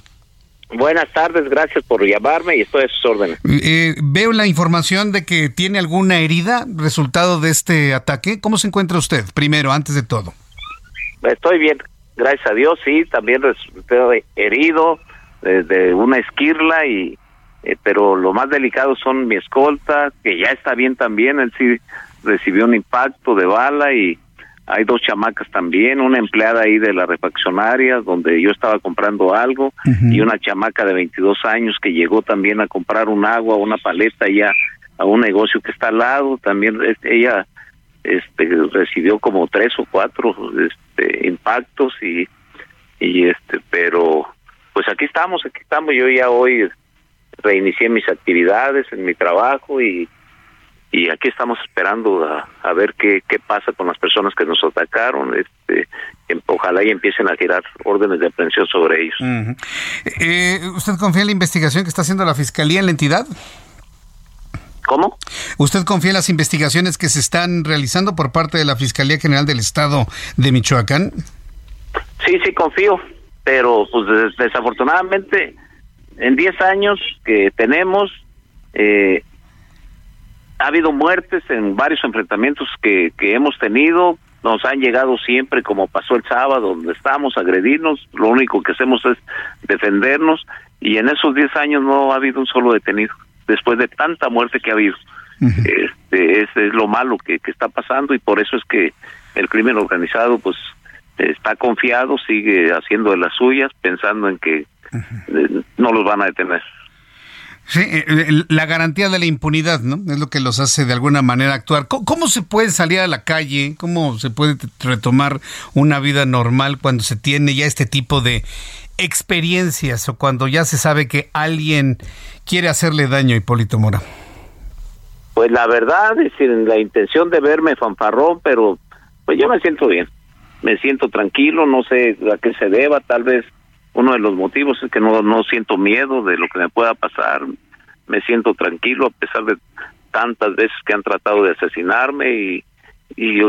O: Buenas tardes, gracias por llamarme y estoy a sus órdenes.
C: Eh, veo la información de que tiene alguna herida resultado de este ataque. ¿Cómo se encuentra usted, primero, antes de todo?
O: Estoy bien, gracias a Dios, sí, también resulté herido de, una esquirla y eh, pero lo más delicado son mi escolta, que ya está bien también, él sí recibió un impacto de bala y hay dos chamacas también, una empleada ahí de la refaccionaria donde yo estaba comprando algo y una chamaca de 22 años que llegó también a comprar un agua, una paleta ya a un negocio que está al lado, también ella este recibió como tres o cuatro este impactos y y este pero pues aquí estamos aquí estamos. Yo ya hoy reinicié mis actividades en mi trabajo y y aquí estamos esperando a, ver qué, qué pasa con las personas que nos atacaron este ojalá y empiecen a girar órdenes de aprehensión sobre ellos.
C: Eh, usted confía en la investigación que está haciendo la fiscalía en la entidad
O: ¿Cómo?
C: ¿Usted confía en las investigaciones que se están realizando por parte de la Fiscalía General del Estado de Michoacán?
O: Sí, sí confío, pero pues desafortunadamente en 10 años que tenemos, eh, ha habido muertes en varios enfrentamientos que, que hemos tenido, nos han llegado siempre, como pasó el sábado, donde estamos, agredirnos, lo único que hacemos es defendernos, y en esos 10 años no ha habido un solo detenido, después de tanta muerte que ha habido. este, es, es lo malo que, que está pasando y por eso es que el crimen organizado pues está confiado, sigue haciendo de las suyas, pensando en que eh, no los van a detener.
C: Sí, eh, la garantía de la impunidad, ¿no? Es lo que los hace de alguna manera actuar. ¿Cómo, se puede salir a la calle? ¿Cómo se puede retomar una vida normal cuando se tiene ya este tipo de experiencias o cuando ya se sabe que alguien quiere hacerle daño a Hipólito Mora?
O: Pues la verdad, es la intención de verme fanfarrón, pero pues yo me siento bien. Me siento tranquilo, no sé a qué se deba, tal vez uno de los motivos es que no, no siento miedo de lo que me pueda pasar, me siento tranquilo a pesar de tantas veces que han tratado de asesinarme y, y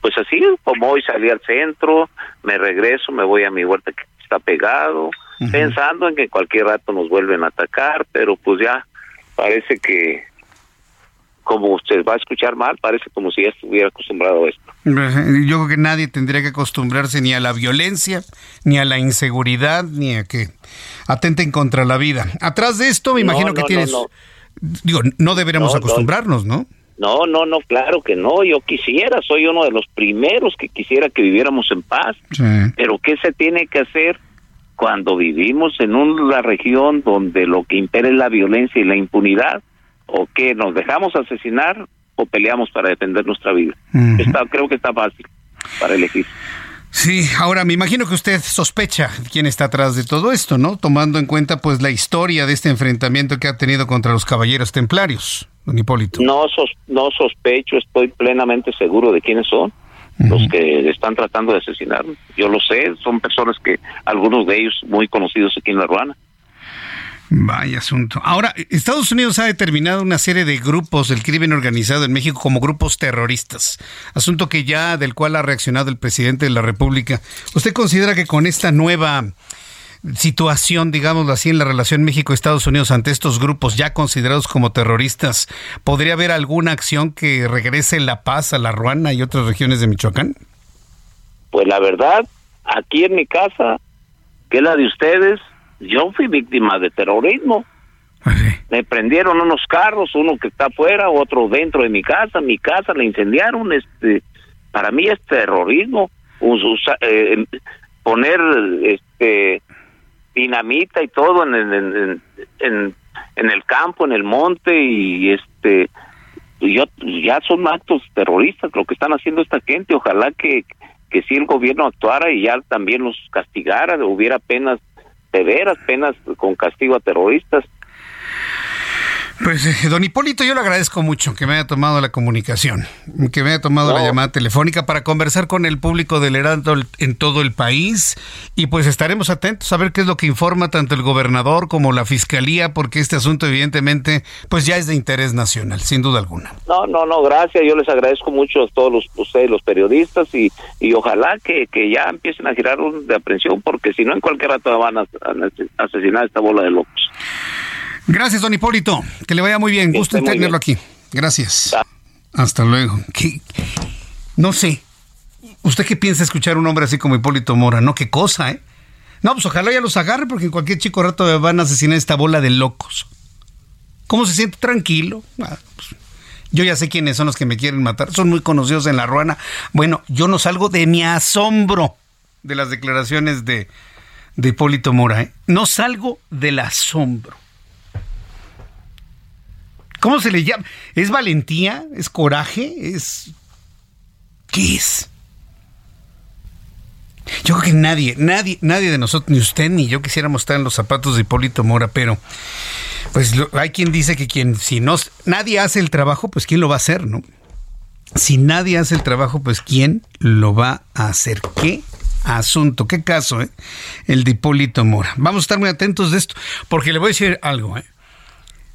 O: pues así como hoy salí al centro, me regreso, me voy a mi huerta está pegado, pensando en que cualquier rato nos vuelven a atacar, pero pues ya parece que como usted va a escuchar mal, parece como si ya estuviera acostumbrado a esto.
C: Yo creo que nadie tendría que acostumbrarse ni a la violencia, ni a la inseguridad, ni a que atenten contra la vida. Atrás de esto me imagino que tienes... Digo, no deberíamos acostumbrarnos, ¿no?
O: No, no, no, claro que no. Yo quisiera, soy uno de los primeros que quisiera que viviéramos en paz. Pero ¿qué se tiene que hacer cuando vivimos en una región donde lo que impera es la violencia y la impunidad? ¿O que nos dejamos asesinar o peleamos para defender nuestra vida? está, creo que está fácil para elegir.
C: Sí, ahora me imagino que usted sospecha quién está atrás de todo esto, ¿no? Tomando en cuenta pues la historia de este enfrentamiento que ha tenido contra los caballeros templarios, don Hipólito.
O: No, no sospecho, estoy plenamente seguro de quiénes son los que están tratando de asesinarme. Yo lo sé, son personas que, algunos de ellos muy conocidos aquí en La Ruana.
C: Vaya asunto. Ahora, Estados Unidos ha determinado una serie de grupos del crimen organizado en México como grupos terroristas, asunto que ya del cual ha reaccionado el presidente de la República. ¿Usted considera que con esta nueva situación, digámoslo así, en la relación México-Estados Unidos ante estos grupos ya considerados como terroristas, ¿podría haber alguna acción que regrese la paz a la Ruana y otras regiones de Michoacán?
O: Pues la verdad, aquí en mi casa, que es la de ustedes, yo fui víctima de terrorismo. Me prendieron unos carros, uno que está afuera, otro dentro de mi casa, mi casa la incendiaron. Este, para mí es terrorismo. Eh, poner este dinamita y todo en, en, en, en, el campo, en el monte y este yo, ya son actos terroristas lo que están haciendo esta gente. Ojalá que, que si el gobierno actuara y ya también los castigara, hubiera penas severas, penas con castigo a terroristas.
C: Pues, eh, don Hipólito, yo le agradezco mucho que me haya tomado la comunicación, que me haya tomado la llamada telefónica para conversar con el público del Heraldo en todo el país y pues estaremos atentos a ver qué es lo que informa tanto el gobernador como la fiscalía, porque este asunto evidentemente pues ya es de interés nacional, sin duda alguna.
O: No, no, no, gracias, yo les agradezco mucho a todos los, ustedes, los periodistas y, y ojalá que, que ya empiecen a girar de aprehensión, porque si no en cualquier rato van a, a asesinar esta bola de locos.
C: Gracias, don Hipólito. Que le vaya muy bien. Gusto en tenerlo aquí. Gracias. Hasta luego. No sé. ¿Usted qué piensa escuchar un hombre así como Hipólito Mora? No, qué cosa, ¿eh? No, pues ojalá ya los agarre porque en cualquier chico rato van a asesinar esta bola de locos. ¿Cómo se siente? Tranquilo. Ah, pues, yo ya sé quiénes son los que me quieren matar. Son muy conocidos en la ruana. Bueno, yo no salgo de mi asombro de las declaraciones de, de Hipólito Mora. ¿eh? No salgo del asombro. ¿Cómo se le llama? ¿Es valentía? ¿Es coraje? ¿Es... ¿Qué es? Yo creo que nadie, nadie, nadie de nosotros, ni usted ni yo quisiéramos estar en los zapatos de Hipólito Mora, pero pues hay quien dice que quien, si no, nadie hace el trabajo, pues quién lo va a hacer, ¿no? Si nadie hace el trabajo, pues quién lo va a hacer. ¿Qué asunto? ¿Qué caso, eh? El de Hipólito Mora. Vamos a estar muy atentos de esto, porque le voy a decir algo, ¿eh?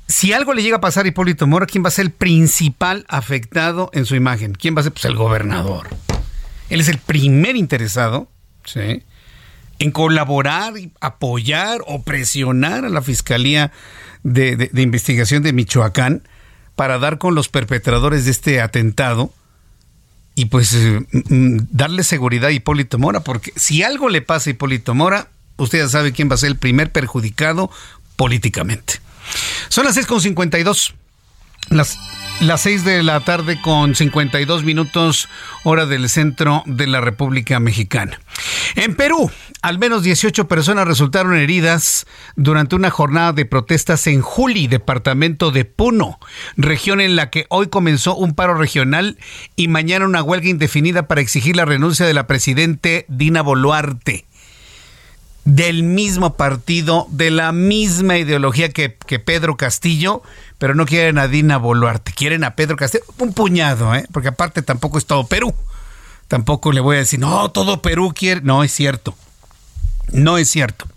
C: Si algo le llega a pasar a Hipólito Mora, ¿quién va a ser el principal afectado en su imagen? ¿Quién va a ser? Pues el gobernador. Él es el primer interesado ¿sí? en colaborar, apoyar o presionar a la Fiscalía de, Investigación de Michoacán para dar con los perpetradores de este atentado y pues eh, mm, darle seguridad a Hipólito Mora, porque si algo le pasa a Hipólito Mora, usted ya sabe quién va a ser el primer perjudicado políticamente. Son las 6.52. Las las 6 de la tarde con 52 minutos hora del centro de la República Mexicana. En Perú, al menos 18 personas resultaron heridas durante una jornada de protestas en Juli, departamento de Puno, región en la que hoy comenzó un paro regional y mañana una huelga indefinida para exigir la renuncia de la presidente Dina Boluarte del mismo partido, de la misma ideología que, que Pedro Castillo, pero no quieren a Dina Boluarte, quieren a Pedro Castillo, un puñado, ¿eh? porque aparte tampoco es todo Perú. Tampoco le voy a decir, no, todo Perú quiere. No es cierto. No es cierto.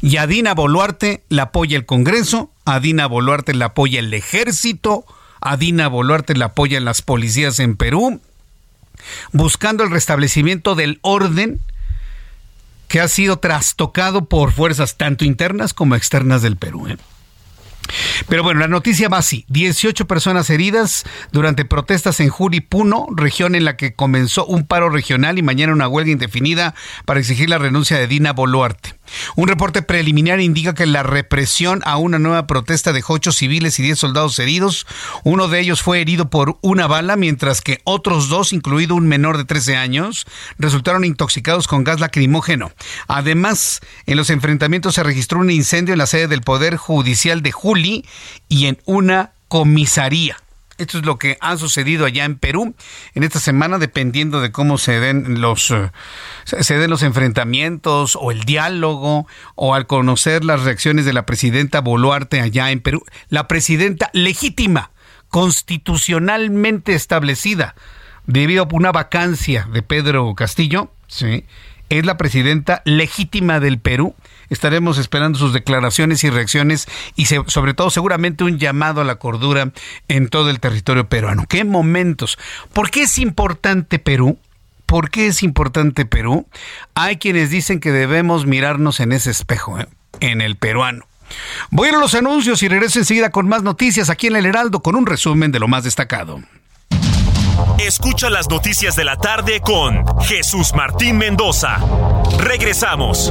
C: Y a Dina Boluarte la apoya el Congreso, a Dina Boluarte la apoya el Ejército, a Dina Boluarte la apoyan las policías en Perú, buscando el restablecimiento del orden que ha sido trastocado por fuerzas tanto internas como externas del Perú. ¿eh? Pero bueno, la noticia va así. 18 personas heridas durante protestas en Juripuno, región en la que comenzó un paro regional y mañana una huelga indefinida para exigir la renuncia de Dina Boluarte. Un reporte preliminar indica que la represión a una nueva protesta dejó ocho civiles y diez soldados heridos. Uno de ellos fue herido por una bala, mientras que otros dos, incluido un menor de 13 años, resultaron intoxicados con gas lacrimógeno. Además, en los enfrentamientos se registró un incendio en la sede del Poder Judicial de Juli y en una comisaría. Esto es lo que ha sucedido allá en Perú en esta semana, dependiendo de cómo se den los eh, se den los enfrentamientos o el diálogo o al conocer las reacciones de la presidenta Boluarte allá en Perú, la presidenta legítima, constitucionalmente establecida, debido a una vacancia de Pedro Castillo, sí, es la presidenta legítima del Perú Estaremos esperando sus declaraciones y reacciones y sobre todo seguramente un llamado a la cordura en todo el territorio peruano. ¿Qué momentos? ¿Por qué es importante Perú? ¿Por qué es importante Perú? Hay quienes dicen que debemos mirarnos en ese espejo, ¿eh? en el peruano. Voy a a los anuncios y regreso enseguida con más noticias aquí en el Heraldo con un resumen de lo más destacado.
B: Escucha las noticias de la tarde con Jesús Martín Mendoza. Regresamos.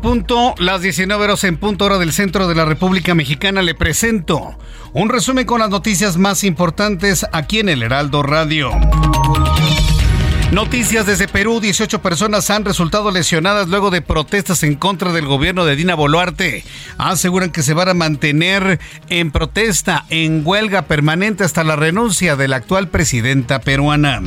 C: Punto, las 19 horas en punto hora del centro de la República Mexicana. Le presento un resumen con las noticias más importantes aquí en el Heraldo Radio. Noticias desde Perú, 18 personas han resultado lesionadas luego de protestas en contra del gobierno de Dina Boluarte. Aseguran que se van a mantener en protesta, en huelga permanente hasta la renuncia de la actual presidenta peruana.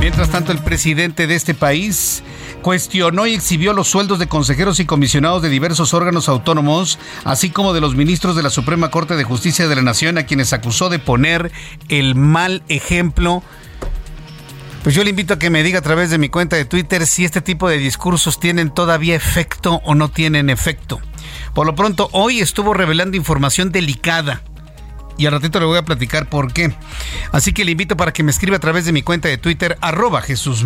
C: Mientras tanto, el presidente de este país cuestionó y exhibió los sueldos de consejeros y comisionados de diversos órganos autónomos, así como de los ministros de la Suprema Corte de Justicia de la Nación, a quienes acusó de poner el mal ejemplo pues yo le invito a que me diga a través de mi cuenta de Twitter si este tipo de discursos tienen todavía efecto o no tienen efecto. Por lo pronto, hoy estuvo revelando información delicada. Y al ratito le voy a platicar por qué. Así que le invito para que me escriba a través de mi cuenta de Twitter, arroba Jesús.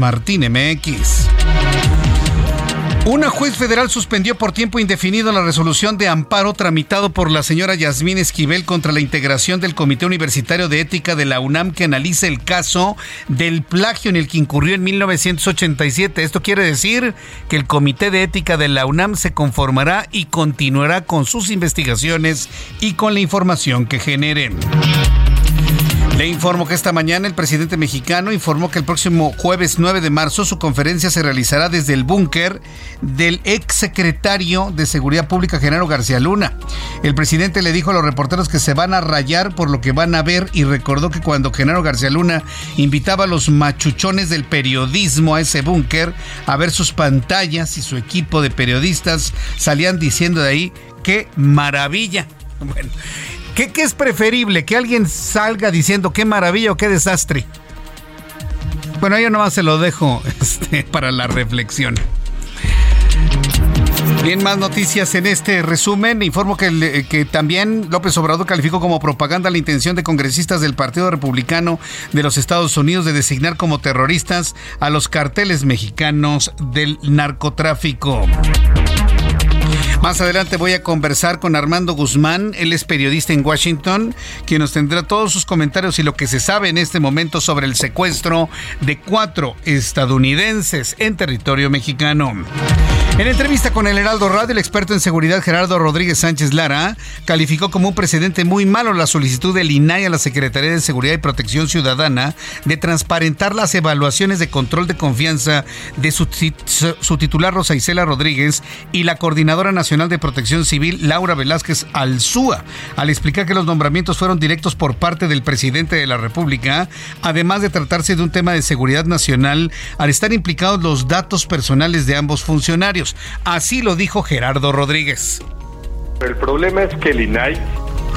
C: Una juez federal suspendió por tiempo indefinido la resolución de amparo tramitado por la señora Yasmín Esquivel contra la integración del Comité Universitario de Ética de la UNAM que analiza el caso del plagio en el que incurrió en 1987. Esto quiere decir que el Comité de Ética de la UNAM se conformará y continuará con sus investigaciones y con la información que generen. Le informo que esta mañana el presidente mexicano informó que el próximo jueves 9 de marzo su conferencia se realizará desde el búnker del ex secretario de Seguridad Pública, Genaro García Luna. El presidente le dijo a los reporteros que se van a rayar por lo que van a ver y recordó que cuando Genaro García Luna invitaba a los machuchones del periodismo a ese búnker a ver sus pantallas y su equipo de periodistas salían diciendo de ahí, qué maravilla. Bueno, ¿Qué, es preferible? ¿Que alguien salga diciendo qué maravilla o qué desastre? Bueno, yo nomás se lo dejo este, para la reflexión. Bien, más noticias en este resumen. Informo que, que, también López Obrador calificó como propaganda la intención de congresistas del Partido Republicano de los Estados Unidos de designar como terroristas a los carteles mexicanos del narcotráfico. Más adelante voy a conversar con Armando Guzmán, él es periodista en Washington, quien nos tendrá todos sus comentarios y lo que se sabe en este momento sobre el secuestro de cuatro estadounidenses en territorio mexicano. En entrevista con el Heraldo Radio, el experto en seguridad Gerardo Rodríguez Sánchez Lara calificó como un precedente muy malo la solicitud del INAI a la Secretaría de Seguridad y Protección Ciudadana de transparentar las evaluaciones de control de confianza de su, su titular Rosa Isela Rodríguez y la Coordinadora Nacional de Protección Civil Laura Velázquez Alzúa, al explicar que los nombramientos fueron directos por parte del presidente de la República, además de tratarse de un tema de seguridad nacional, al estar implicados los datos personales de ambos funcionarios. Así lo dijo Gerardo Rodríguez.
M: El problema es que el INAI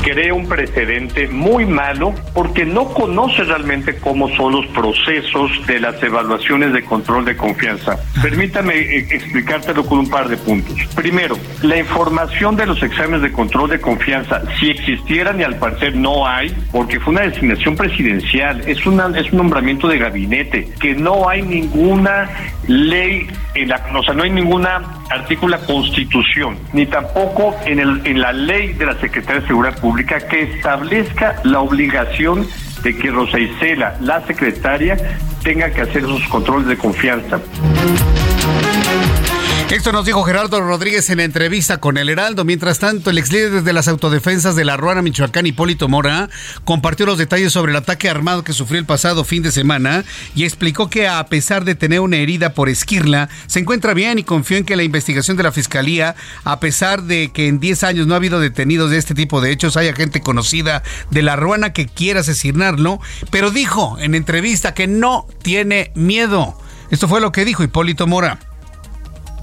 M: crea un precedente muy malo porque no conoce realmente cómo son los procesos de las evaluaciones de control de confianza. Permítame eh, explicártelo con un par de puntos. Primero, la información de los exámenes de control de confianza, si existieran y al parecer no hay, porque fue una designación presidencial, es, una, es un nombramiento de gabinete, que no hay ninguna ley, en la, o sea, no hay ninguna artículo constitución, ni tampoco en, el, en la ley de la Secretaría de Seguridad Pública que establezca la obligación de que Rosa Isela, la secretaria, tenga que hacer sus controles de confianza.
C: Esto nos dijo Gerardo Rodríguez en entrevista con El Heraldo. Mientras tanto, el ex líder de las autodefensas de la Ruana, Michoacán, Hipólito Mora, compartió los detalles sobre el ataque armado que sufrió el pasado fin de semana y explicó que a pesar de tener una herida por esquirla, se encuentra bien y confió en que la investigación de la Fiscalía, a pesar de que en 10 años no ha habido detenidos de este tipo de hechos, haya gente conocida de la Ruana que quiera asesinarlo, pero dijo en entrevista que no tiene miedo. Esto fue lo que dijo Hipólito Mora.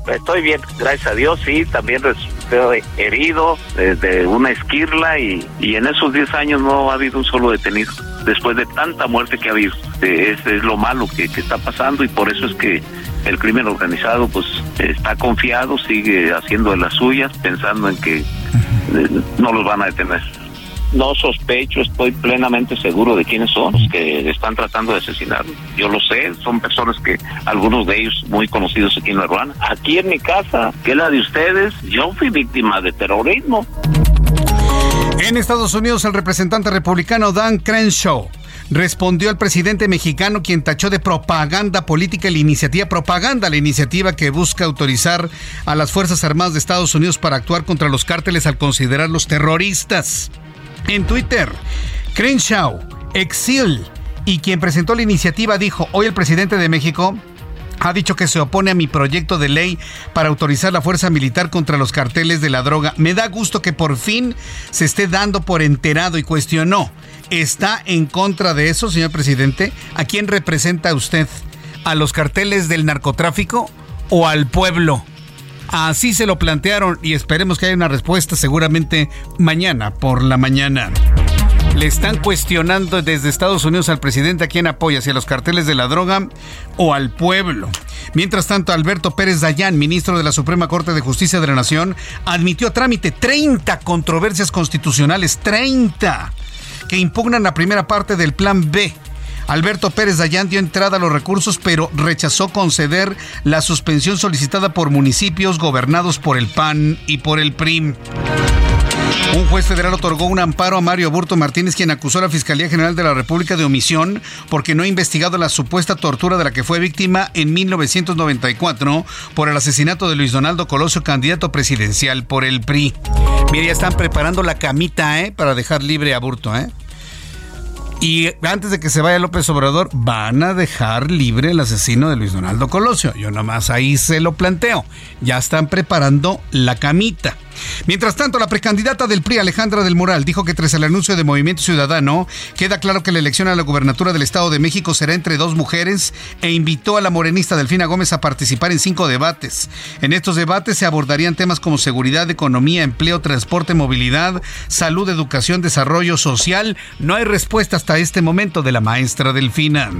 O: Estoy bien, gracias a Dios, sí, también estoy herido desde una esquirla y, y en esos 10 años no ha habido un solo detenido, después de tanta muerte que ha habido. Es, es lo malo que, que está pasando y por eso es que el crimen organizado pues está confiado, sigue haciendo de las suyas, pensando en que eh, no los van a detener no sospecho, estoy plenamente seguro de quiénes son los que están tratando de asesinarlo. Yo lo sé, son personas que, algunos de ellos muy conocidos aquí en La Ruana. Aquí en mi casa, que es la de ustedes, yo fui víctima de terrorismo.
C: En Estados Unidos, el representante republicano Dan Crenshaw respondió al presidente mexicano quien tachó de propaganda política la iniciativa propaganda, la iniciativa que busca autorizar a las Fuerzas Armadas de Estados Unidos para actuar contra los cárteles al considerarlos terroristas. En Twitter, Crenshaw, Exil y quien presentó la iniciativa dijo, hoy el presidente de México ha dicho que se opone a mi proyecto de ley para autorizar la fuerza militar contra los carteles de la droga. Me da gusto que por fin se esté dando por enterado y cuestionó. ¿Está en contra de eso, señor presidente? ¿A quién representa usted? ¿A los carteles del narcotráfico o al pueblo? Así se lo plantearon y esperemos que haya una respuesta seguramente mañana por la mañana. Le están cuestionando desde Estados Unidos al presidente a quién apoya, si a los carteles de la droga o al pueblo. Mientras tanto, Alberto Pérez Dayán, ministro de la Suprema Corte de Justicia de la Nación, admitió a trámite 30 controversias constitucionales, 30, que impugnan la primera parte del Plan B Alberto Pérez Dayán dio entrada a los recursos, pero rechazó conceder la suspensión solicitada por municipios gobernados por el PAN y por el PRIM. Un juez federal otorgó un amparo a Mario Aburto Martínez, quien acusó a la Fiscalía General de la República de omisión porque no ha investigado la supuesta tortura de la que fue víctima en 1994 por el asesinato de Luis Donaldo Colosio, candidato presidencial por el PRI. Mira, ya están preparando la camita, ¿eh? Para dejar libre a Aburto, ¿eh? Y antes de que se vaya López Obrador, van a dejar libre el asesino de Luis Donaldo Colosio. Yo nomás ahí se lo planteo. Ya están preparando la camita. Mientras tanto, la precandidata del PRI, Alejandra del Moral, dijo que tras el anuncio de Movimiento Ciudadano, queda claro que la elección a la gubernatura del Estado de México será entre dos mujeres e invitó a la morenista Delfina Gómez a participar en cinco debates. En estos debates se abordarían temas como seguridad, economía, empleo, transporte, movilidad, salud, educación, desarrollo social. No hay respuesta hasta este momento de la maestra Delfina.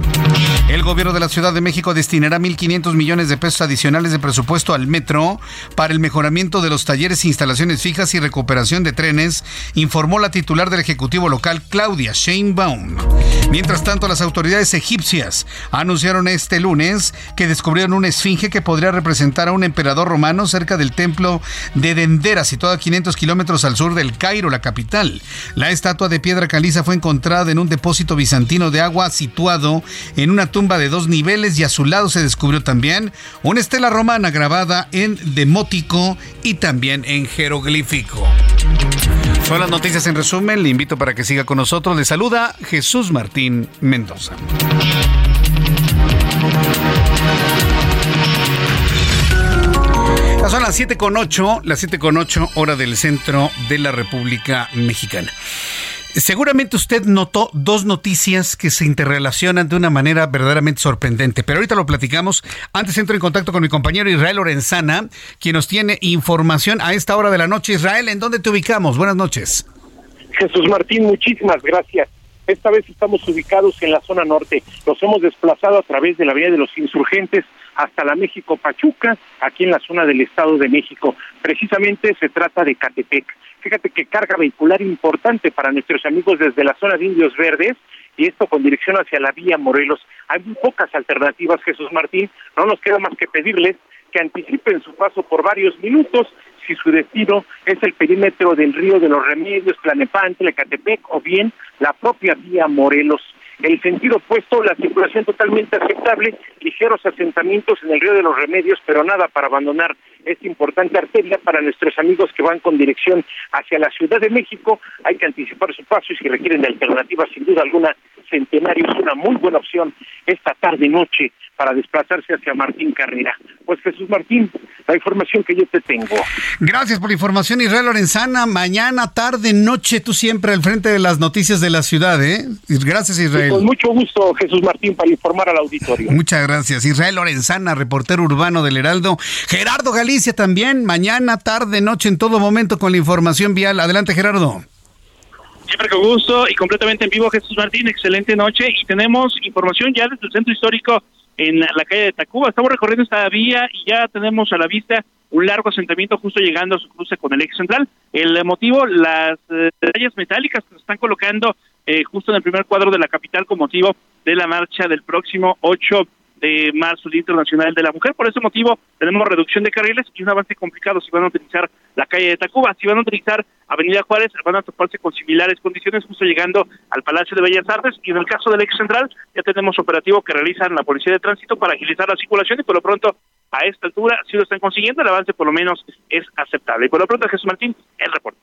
C: El gobierno de la Ciudad de México destinará 1.500 millones de pesos adicionales de presupuesto al metro para el mejoramiento de los talleres e instalaciones fijas y recuperación de trenes, informó la titular del Ejecutivo local, Claudia Sheinbaum. Mientras tanto, las autoridades egipcias anunciaron este lunes que descubrieron una esfinge que podría representar a un emperador romano cerca del templo de Dendera, situado a 500 kilómetros al sur del Cairo, la capital. La estatua de piedra caliza fue encontrada en un depósito bizantino de agua situado en una tumba de dos niveles y a su lado se descubrió también una estela romana grabada en demótico y también en jeroglífico. Son las noticias en resumen. Le invito para que siga con nosotros. Le saluda Jesús Martín Mendoza. Son las 7 con 8, las 7 con 8 hora del centro de la República Mexicana. Seguramente usted notó dos noticias que se interrelacionan de una manera verdaderamente sorprendente, pero ahorita lo platicamos. Antes entro en contacto con mi compañero Israel Lorenzana, quien nos tiene información a esta hora de la noche. Israel, ¿en dónde te ubicamos? Buenas noches.
P: Jesús Martín, muchísimas gracias. Esta vez estamos ubicados en la zona norte. Nos hemos desplazado a través de la vía de los insurgentes hasta la México Pachuca, aquí en la zona del Estado de México. Precisamente se trata de Catepec. Fíjate que carga vehicular importante para nuestros amigos desde la zona de Indios Verdes y esto con dirección hacia la vía Morelos. Hay muy pocas alternativas, Jesús Martín. No nos queda más que pedirles que anticipen su paso por varios minutos si su destino es el perímetro del río de los Remedios, Tlanepantla, Ecatepec o bien la propia vía Morelos. El sentido opuesto, la circulación totalmente aceptable, ligeros asentamientos en el río de los Remedios, pero nada para abandonar esta importante arteria para nuestros amigos que van con dirección hacia la Ciudad de México. Hay que anticipar su paso y si requieren de alternativas, sin duda alguna, Centenario es una muy buena opción esta tarde-noche para desplazarse hacia Martín Carrera. Pues Jesús Martín, la información que yo te tengo.
C: Gracias por la información, Israel Lorenzana. Mañana, tarde, noche, tú siempre al frente de las noticias de la ciudad, ¿eh? Gracias, Israel.
P: con mucho gusto, Jesús Martín, para informar al auditorio.
C: Muchas gracias. Israel Lorenzana, reportero urbano del Heraldo. Gerardo Galicia también, mañana, tarde, noche, en todo momento con la información vial. Adelante, Gerardo.
Q: Siempre con gusto y completamente en vivo, Jesús Martín. Excelente noche y tenemos información ya desde el centro histórico en la calle de Tacuba. Estamos recorriendo esta vía y ya tenemos a la vista un largo asentamiento justo llegando a su cruce con el eje central. El motivo, las eh, metálicas que se están colocando eh, justo en el primer cuadro de la capital con motivo de la marcha del próximo 8 de marzo, el Internacional de la Mujer. Por ese motivo tenemos reducción de carriles y un avance complicado si van a utilizar la calle de Tacuba. Si van a utilizar Avenida Juárez, van a toparse con similares condiciones justo llegando al Palacio de Bellas Artes. Y en el caso del ex central, ya tenemos operativo que realizan la Policía de Tránsito para agilizar la circulación y por lo pronto a esta altura, si lo están consiguiendo, el avance por lo menos es aceptable. Y por lo pronto, Jesús Martín, el reporte.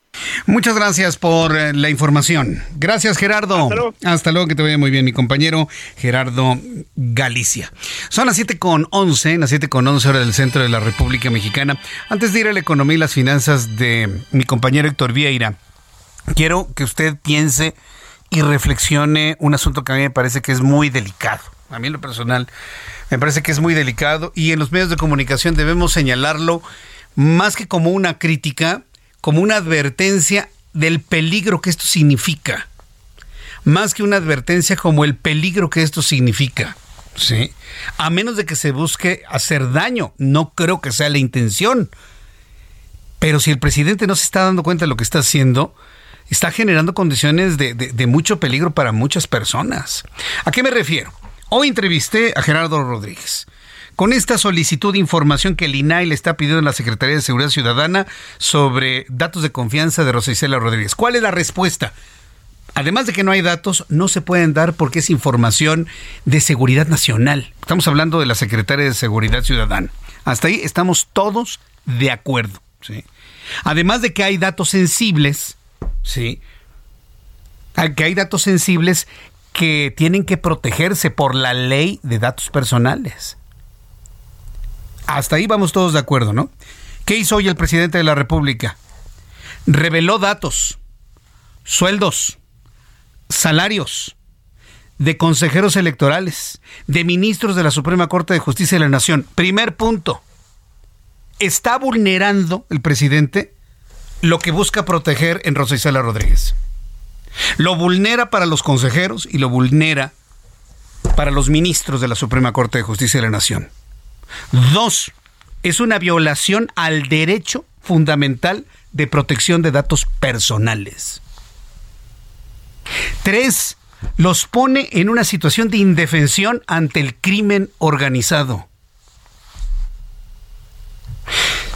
C: Muchas gracias por eh, la información. Gracias, Gerardo. Hasta luego. que te vaya muy bien, mi compañero Gerardo Galicia. Son las 7 con 11, las 7 con 11 hora del centro de la República Mexicana. Antes de ir a la economía y las finanzas de mi compañero Héctor Vieira, quiero que usted piense y reflexione un asunto que a mí me parece que es muy delicado. A mí en lo personal me parece que es muy delicado y en los medios de comunicación debemos señalarlo más que como una crítica, como una advertencia del peligro que esto significa. Más que una advertencia como el peligro que esto significa. ¿sí? A menos de que se busque hacer daño. No creo que sea la intención. Pero si el presidente no se está dando cuenta de lo que está haciendo, está generando condiciones de, de mucho peligro para muchas personas. ¿A qué me refiero? Hoy entrevisté a Gerardo Rodríguez con esta solicitud de información que el INAI le está pidiendo a la Secretaría de Seguridad Ciudadana sobre datos de confianza de Rosa Rodríguez. ¿Cuál es la respuesta? Además de que no hay datos, no se pueden dar porque es información de seguridad nacional. Estamos hablando de la Secretaría de Seguridad Ciudadana. Hasta ahí estamos todos de acuerdo. Además de que hay datos sensibles, ¿sí? que hay datos sensibles que tienen que protegerse por la ley de datos personales. Hasta ahí vamos todos de acuerdo, ¿no? ¿Qué hizo hoy el presidente de la República? Reveló datos, sueldos, salarios de consejeros electorales, de ministros de la Suprema Corte de Justicia de la Nación. Primer punto. Está vulnerando el presidente lo que busca proteger en Rosa Isela Rodríguez. Lo vulnera para los consejeros y lo vulnera para los ministros de la Suprema Corte de Justicia de la Nación. Dos, es una violación al derecho fundamental de protección de datos personales. Tres, los pone en una situación de indefensión ante el crimen organizado.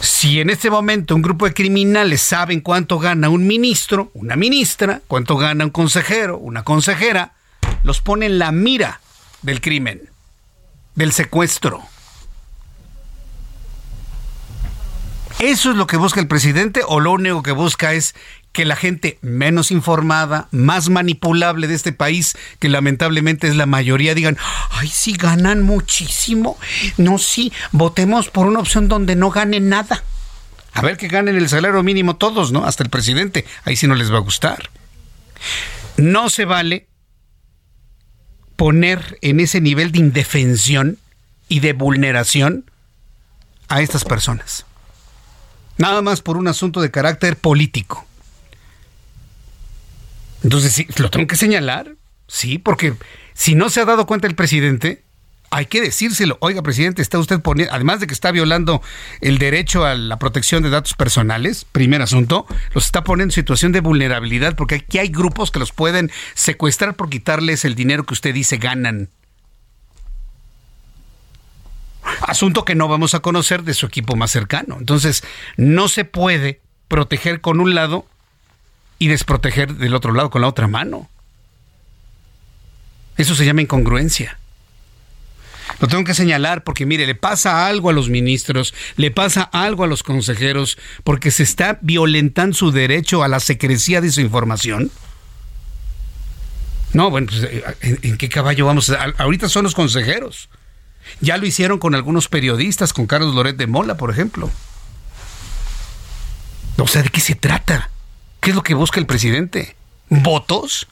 C: Si en este momento un grupo de criminales saben cuánto gana un ministro, una ministra, cuánto gana un consejero, una consejera, los pone en la mira del crimen, del secuestro. ¿Eso es lo que busca el presidente o lo único que busca es que la gente menos informada, más manipulable de este país, que lamentablemente es la mayoría, digan, ay, sí ganan muchísimo. No, sí, votemos por una opción donde no ganen nada. A ver que ganen el salario mínimo todos, ¿no? Hasta el presidente. Ahí sí no les va a gustar. No se vale poner en ese nivel de indefensión y de vulneración a estas personas. Nada más por un asunto de carácter político. Entonces, sí, lo tengo que señalar, sí, porque si no se ha dado cuenta el presidente, hay que decírselo. Oiga, presidente, está usted poniendo, además de que está violando el derecho a la protección de datos personales, primer asunto, los está poniendo en situación de vulnerabilidad, porque aquí hay grupos que los pueden secuestrar por quitarles el dinero que usted dice ganan. Asunto que no vamos a conocer de su equipo más cercano. Entonces, no se puede proteger con un lado y desproteger del otro lado con la otra mano. Eso se llama incongruencia. Lo tengo que señalar porque, mire, le pasa algo a los ministros, le pasa algo a los consejeros, porque se está violentando su derecho a la secrecía de su información. No, bueno, pues, ¿en, en qué caballo vamos? ahorita son los consejeros. Ya lo hicieron con algunos periodistas, con Carlos Loret de Mola, por ejemplo. O sea, ¿de qué se trata? ¿Qué es lo que busca el presidente? ¿Votos?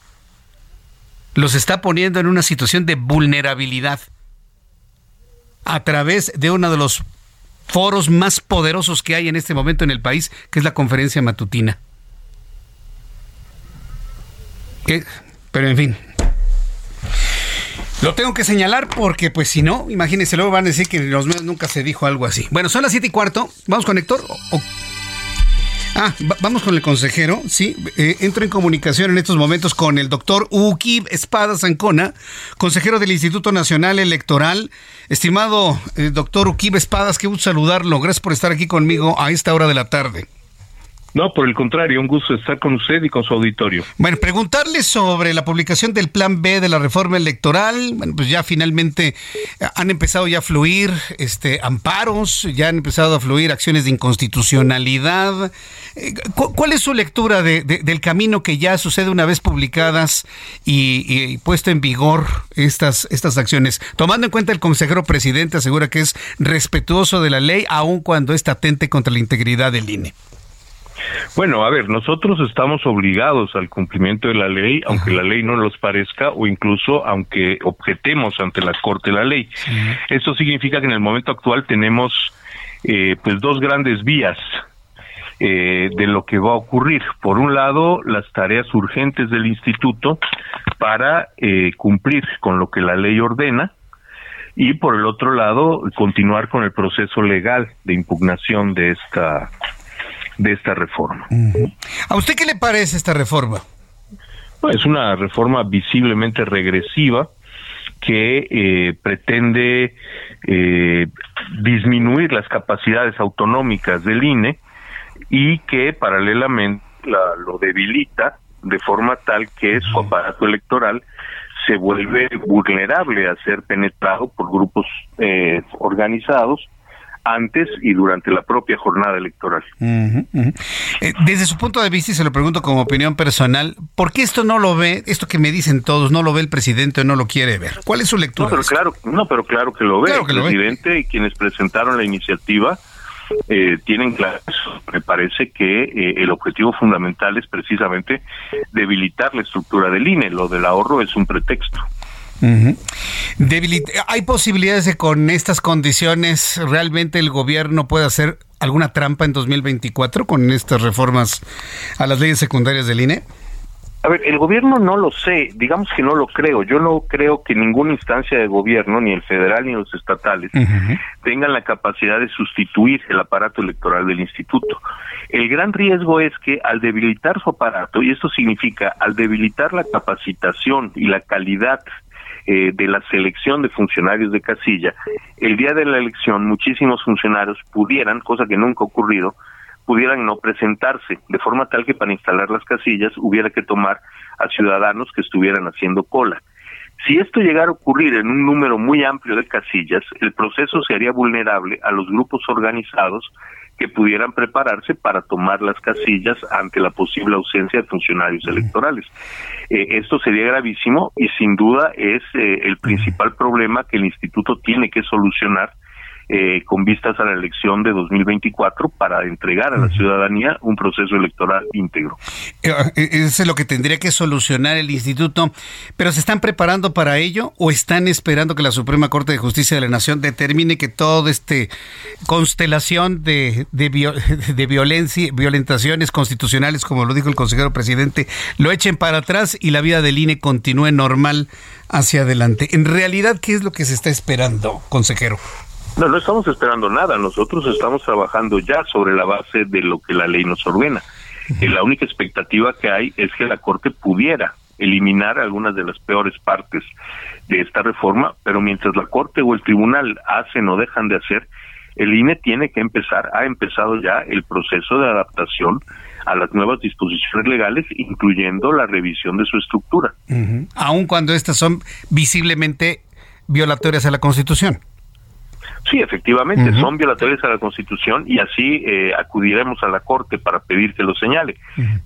C: Los está poniendo en una situación de vulnerabilidad a través de uno de los foros más poderosos que hay en este momento en el país, que es la conferencia matutina. Pero en fin, lo tengo que señalar porque, pues, si no, imagínense, luego van a decir que en los medios nunca se dijo algo así. Bueno, son las siete y cuarto. ¿Vamos con Héctor? Ah, vamos con el consejero, sí. Eh, entro en comunicación en estos momentos con el doctor Ukib Espada Zancona, consejero del Instituto Nacional Electoral. Estimado eh, doctor Ukib Espadas, qué gusto saludarlo. Gracias por estar aquí conmigo a esta hora de la tarde.
R: No, por el contrario, un gusto estar con usted y con su auditorio.
C: Bueno, preguntarle sobre la publicación del Plan B de la reforma electoral. Bueno, pues ya finalmente eh, han empezado ya a fluir este, amparos, ya han empezado a fluir acciones de inconstitucionalidad. Eh, ¿Cuál es su lectura de, del camino que ya sucede una vez publicadas y, y, puesto en vigor estas, estas acciones? Tomando en cuenta el consejero presidente asegura que es respetuoso de la ley, aun cuando está atente contra la integridad del INE.
R: Bueno, a ver, nosotros estamos obligados al cumplimiento de la ley, aunque la ley no nos parezca o incluso aunque objetemos ante la Corte la ley. Esto significa que en el momento actual tenemos eh, pues dos grandes vías eh, de lo que va a ocurrir. Por un lado, las tareas urgentes del instituto para eh, cumplir con lo que la ley ordena y por el otro lado, continuar con el proceso legal de impugnación de esta de esta reforma.
C: ¿A usted qué le parece esta reforma?
R: Es una reforma visiblemente regresiva que eh, pretende eh, disminuir las capacidades autonómicas del INE y que paralelamente lo debilita de forma tal que su aparato electoral se vuelve vulnerable a ser penetrado por grupos eh, organizados antes y durante la propia jornada electoral.
C: Eh, desde su punto de vista, y se lo pregunto como opinión personal, ¿por qué esto no lo ve, esto que me dicen todos, no lo ve el presidente o no lo quiere ver? ¿Cuál es su lectura?
R: No, pero claro, no, pero claro que lo ve. el presidente y quienes presentaron la iniciativa eh, tienen claro Me parece que eh, el objetivo fundamental es precisamente debilitar la estructura del INE. Lo del ahorro es un pretexto.
C: ¿Hay posibilidades de con estas condiciones realmente el gobierno pueda hacer alguna trampa en 2024 con estas reformas a las leyes secundarias del INE?
R: A ver, el gobierno no lo sé, digamos que no lo creo. Yo no creo que ninguna instancia de gobierno, ni el federal ni los estatales, tengan la capacidad de sustituir el aparato electoral del instituto. El gran riesgo es que al debilitar su aparato, y esto significa al debilitar la capacitación y la calidad eh, de la selección de funcionarios de casilla, el día de la elección muchísimos funcionarios pudieran, cosa que nunca ha ocurrido, pudieran no presentarse, de forma tal que para instalar las casillas hubiera que tomar a ciudadanos que estuvieran haciendo cola. Si esto llegara a ocurrir en un número muy amplio de casillas, el proceso se haría vulnerable a los grupos organizados que pudieran prepararse para tomar las casillas ante la posible ausencia de funcionarios electorales. Eh, esto sería gravísimo y sin duda es eh, el principal problema que el instituto tiene que solucionar eh, con vistas a la elección de 2024 para entregar a la ciudadanía un proceso electoral íntegro.
C: Eh, eh, eso es lo que tendría que solucionar el instituto, pero ¿se están preparando para ello o están esperando que la Suprema Corte de Justicia de la Nación determine que toda esta constelación de, de, de violencia, violentaciones constitucionales, como lo dijo el consejero presidente, lo echen para atrás y la vida del INE continúe normal hacia adelante? En realidad, ¿qué es lo que se está esperando, consejero?
R: No, no estamos esperando nada. Nosotros estamos trabajando ya sobre la base de lo que la ley nos ordena. Y la única expectativa que hay es que la Corte pudiera eliminar algunas de las peores partes de esta reforma, pero mientras la Corte o el Tribunal hacen o dejan de hacer, el INE tiene que empezar, ha empezado ya el proceso de adaptación a las nuevas disposiciones legales, incluyendo la revisión de su estructura.
C: Aun cuando estas son visiblemente violatorias a la Constitución.
R: Sí, efectivamente, son violatorias a la Constitución y así eh, acudiremos a la Corte para pedir que lo señale.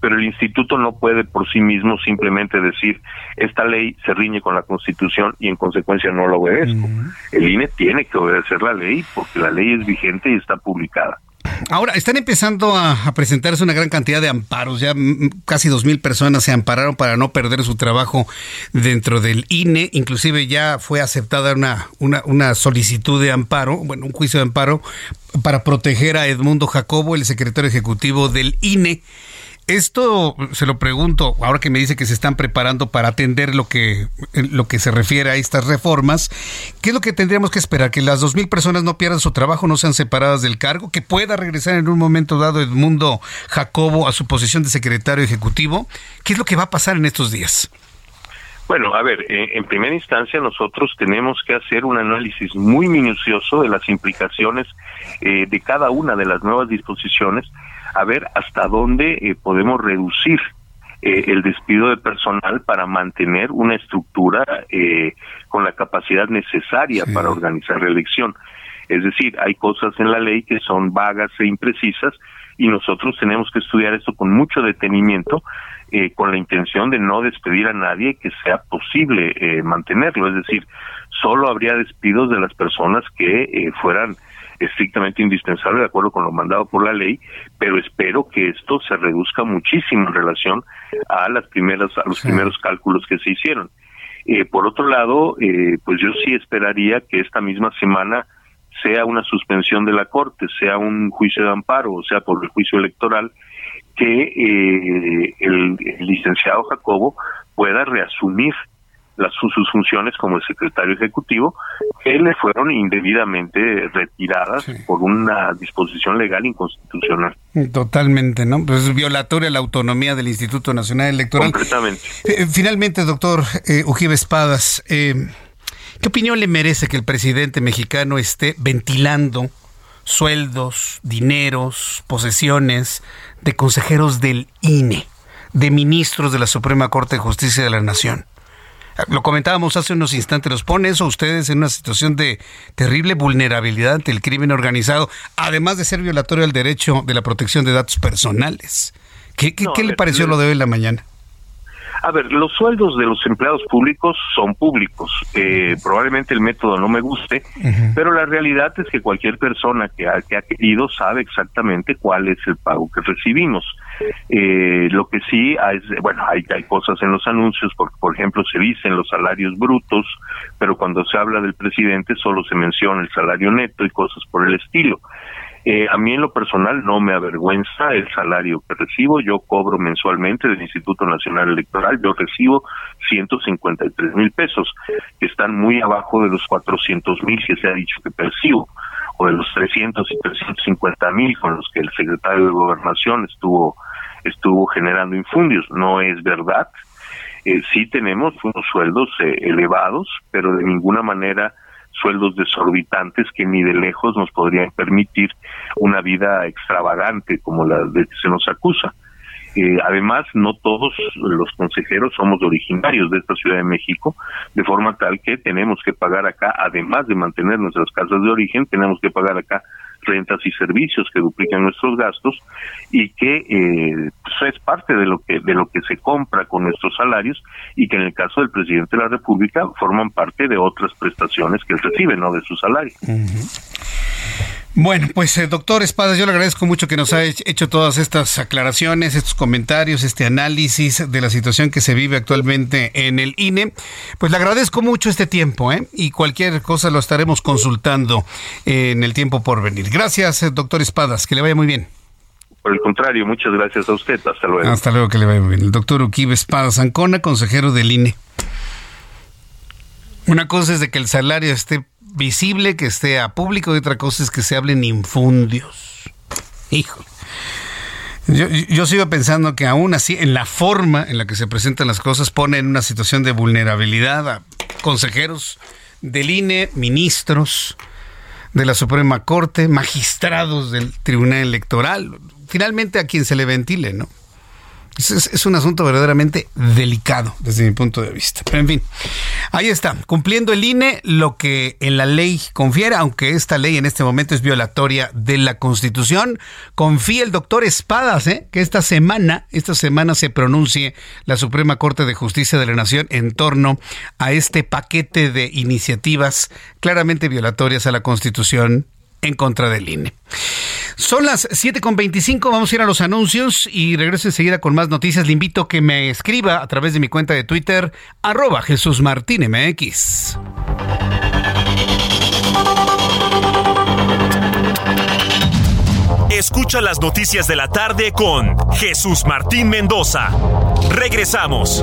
R: Pero el Instituto no puede por sí mismo simplemente decir, esta ley se riñe con la Constitución y en consecuencia no lo obedezco. El INE tiene que obedecer la ley porque la ley es vigente y está publicada.
C: Ahora, están empezando a, presentarse una gran cantidad de amparos. Ya casi dos mil personas se ampararon para no perder su trabajo dentro del INE. Inclusive ya fue aceptada una, una, solicitud de amparo, bueno, un juicio de amparo para proteger a Edmundo Jacobo, el secretario ejecutivo del INE. Esto se lo pregunto, ahora que me dice que se están preparando para atender lo que, lo que se refiere a estas reformas, ¿qué es lo que tendríamos que esperar? ¿Que las dos mil personas no pierdan su trabajo, no sean separadas del cargo? ¿Que pueda regresar en un momento dado Edmundo Jacobo a su posición de secretario ejecutivo? ¿Qué es lo que va a pasar en estos días?
R: Bueno, a ver, eh, en primera instancia nosotros tenemos que hacer un análisis muy minucioso de las implicaciones eh, de cada una de las nuevas disposiciones a ver hasta dónde eh, podemos reducir eh, el despido de personal para mantener una estructura eh, con la capacidad necesaria para organizar la elección. Es decir, hay cosas en la ley que son vagas e imprecisas y nosotros tenemos que estudiar esto con mucho detenimiento, con la intención de no despedir a nadie que sea posible mantenerlo. Es decir, solo habría despidos de las personas que fueran estrictamente indispensable de acuerdo con lo mandado por la ley, pero espero que esto se reduzca muchísimo en relación a las primeras a los primeros cálculos que se hicieron. Eh, por otro lado, eh, pues yo sí esperaría que esta misma semana sea una suspensión de la Corte, sea un juicio de amparo, o sea, por el juicio electoral, que eh, el, licenciado Jacobo pueda reasumir las, sus funciones como el secretario ejecutivo, que le fueron indebidamente retiradas por una disposición legal inconstitucional.
C: Totalmente, ¿no? Pues es violatoria la autonomía del Instituto Nacional Electoral.
R: Completamente.
C: Eh, finalmente, doctor eh, Ujibe Espadas, eh, ¿qué opinión le merece que el presidente mexicano esté ventilando sueldos, dineros, posesiones de consejeros del INE, de ministros de la Suprema Corte de Justicia de la Nación? Lo comentábamos hace unos instantes, los pone eso ustedes en una situación de terrible vulnerabilidad ante el crimen organizado, además de ser violatorio al derecho de la protección de datos personales. ¿Qué, qué, le pareció lo de hoy en la mañana?
R: A ver, los sueldos de los empleados públicos son públicos. Eh, probablemente el método no me guste, pero la realidad es que cualquier persona que ha, que ha querido sabe exactamente cuál es el pago que recibimos. Eh, lo que sí, hay, bueno, hay, hay cosas en los anuncios, por, por ejemplo, se dicen los salarios brutos, pero cuando se habla del presidente solo se menciona el salario neto y cosas por el estilo. Eh, a mí en lo personal no me avergüenza el salario que recibo. Yo cobro mensualmente del Instituto Nacional Electoral. Yo recibo 153 mil pesos, que están muy abajo de los 400 mil que se ha dicho que percibo, o de los 300 y 350 mil con los que el secretario de Gobernación estuvo estuvo generando infundios. No es verdad. Eh, sí tenemos unos sueldos eh, elevados, pero de ninguna manera sueldos desorbitantes que ni de lejos nos podrían permitir una vida extravagante como la de que se nos acusa. Eh, además, no todos los consejeros somos originarios de esta Ciudad de México, de forma tal que tenemos que pagar acá, además de mantener nuestras casas de origen, tenemos que pagar acá rentas y servicios que duplican nuestros gastos y que eh, pues es parte de lo que de lo que se compra con nuestros salarios y que en el caso del presidente de la República forman parte de otras prestaciones que él recibe, no de su salario.
C: Bueno, pues eh, doctor Espadas, yo le agradezco mucho que nos haya hecho todas estas aclaraciones, estos comentarios, este análisis de la situación que se vive actualmente en el INE. Pues le agradezco mucho este tiempo, ¿eh? Y cualquier cosa lo estaremos consultando en el tiempo por venir. Gracias, eh, doctor Espadas, que le vaya muy bien.
R: Por el contrario, muchas gracias a usted. Hasta luego.
C: Hasta luego, que le vaya muy bien. El doctor Uquibe Espadas Ancona, consejero del INE. Una cosa es de que el salario esté visible, que esté a público y otra cosa es que se hablen infundios. Hijo. Yo, yo, sigo pensando que aún así, en la forma en la que se presentan las cosas, pone en una situación de vulnerabilidad a consejeros del INE, ministros de la Suprema Corte, magistrados del Tribunal Electoral, finalmente a quien se le ventile, ¿no? Es, un asunto verdaderamente delicado desde mi punto de vista. Pero en fin, ahí está, cumpliendo el INE lo que en la ley confiere, aunque esta ley en este momento es violatoria de la Constitución. Confía el doctor Espadas, ¿eh? que esta semana, esta semana se pronuncie la Suprema Corte de Justicia de la Nación en torno a este paquete de iniciativas claramente violatorias a la Constitución en contra del INE. Son las 7.25, vamos a ir a los anuncios y regreso enseguida con más noticias. Le invito a que me escriba a través de mi cuenta de Twitter, arroba Jesús Martín MX.
B: Escucha las noticias de la tarde con Jesús Martín Mendoza. Regresamos.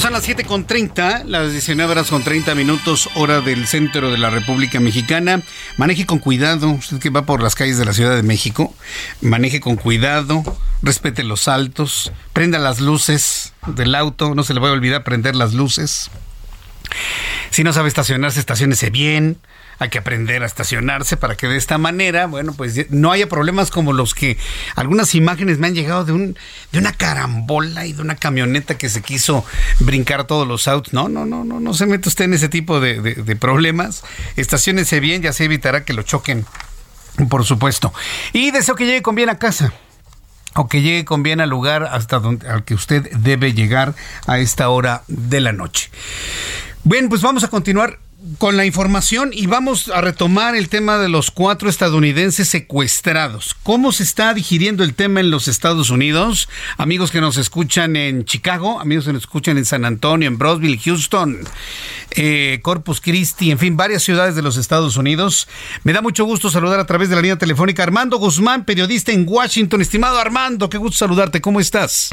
C: Son las 7 con 30, las 19 horas con 30 minutos, hora del centro de la República Mexicana. Maneje con cuidado, usted que va por las calles de la Ciudad de México, maneje con cuidado, respete los saltos, prenda las luces del auto, no se le vaya a olvidar prender las luces. Si no sabe estacionarse, estacionese bien. Hay que aprender a estacionarse para que de esta manera, bueno, pues no haya problemas como los que algunas imágenes me han llegado de un de una carambola y de una camioneta que se quiso brincar todos los autos. No, no, no, no, no se mete usted en ese tipo de, problemas. Estacionese bien, ya se evitará que lo choquen, por supuesto. Y deseo que llegue con bien a casa o que llegue con bien al lugar hasta donde al que usted debe llegar a esta hora de la noche. Bien, pues vamos a continuar con la información y vamos a retomar el tema de los cuatro estadounidenses secuestrados. ¿Cómo se está digiriendo el tema en los Estados Unidos? Amigos que nos escuchan en Chicago, amigos que nos escuchan en San Antonio, en Brosville, Houston, eh, Corpus Christi, en fin, varias ciudades de los Estados Unidos. Me da mucho gusto saludar a través de la línea telefónica Armando Guzmán, periodista en Washington. Estimado Armando, qué gusto saludarte. ¿Cómo estás?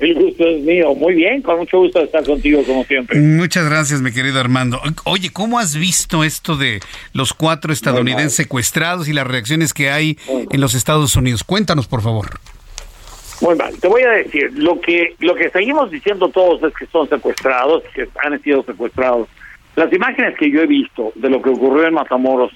S: El gusto es mío. Muy bien, con mucho gusto estar contigo como siempre.
C: Muchas gracias, mi querido Armando. Oye, ¿cómo has visto esto de los cuatro estadounidenses secuestrados y las reacciones que hay en los Estados Unidos? Cuéntanos, por favor.
S: Muy mal. Te voy a decir, lo que lo que seguimos diciendo todos es que son secuestrados, que han sido secuestrados. Las imágenes que yo he visto de lo que ocurrió en Matamoros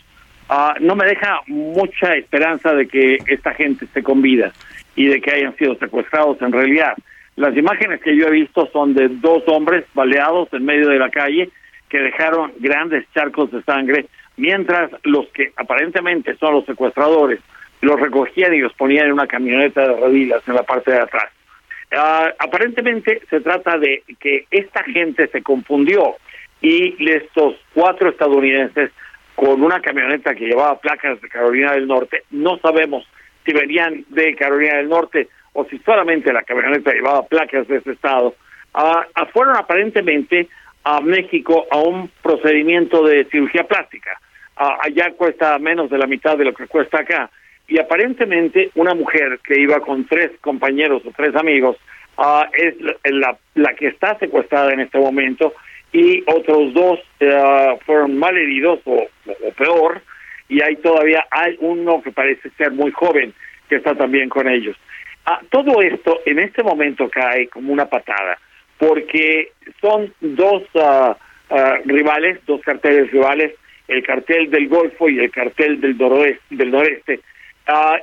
S: ah, no me deja mucha esperanza de que esta gente esté con vida y de que hayan sido secuestrados en realidad. Las imágenes que yo he visto son de dos hombres baleados en medio de la calle que dejaron grandes charcos de sangre, mientras los que aparentemente son los secuestradores los recogían y los ponían en una camioneta de rodilas en la parte de atrás. Ah, aparentemente se trata de que esta gente se confundió y estos cuatro estadounidenses con una camioneta que llevaba placas de Carolina del Norte, no sabemos si venían de Carolina del Norte o si solamente la camioneta llevaba placas de ese estado, uh, fueron aparentemente a México a un procedimiento de cirugía plástica. allá cuesta menos de la mitad de lo que cuesta acá. Y aparentemente una mujer que iba con tres compañeros o tres amigos es la, que está secuestrada en este momento y otros dos fueron mal heridos o, o, peor y hay todavía hay uno que parece ser muy joven que está también con ellos. Ah, todo esto en este momento cae como una patada, porque son dos ah, ah, rivales, dos carteles rivales, el cartel del Golfo y el cartel del, noroeste, del noreste.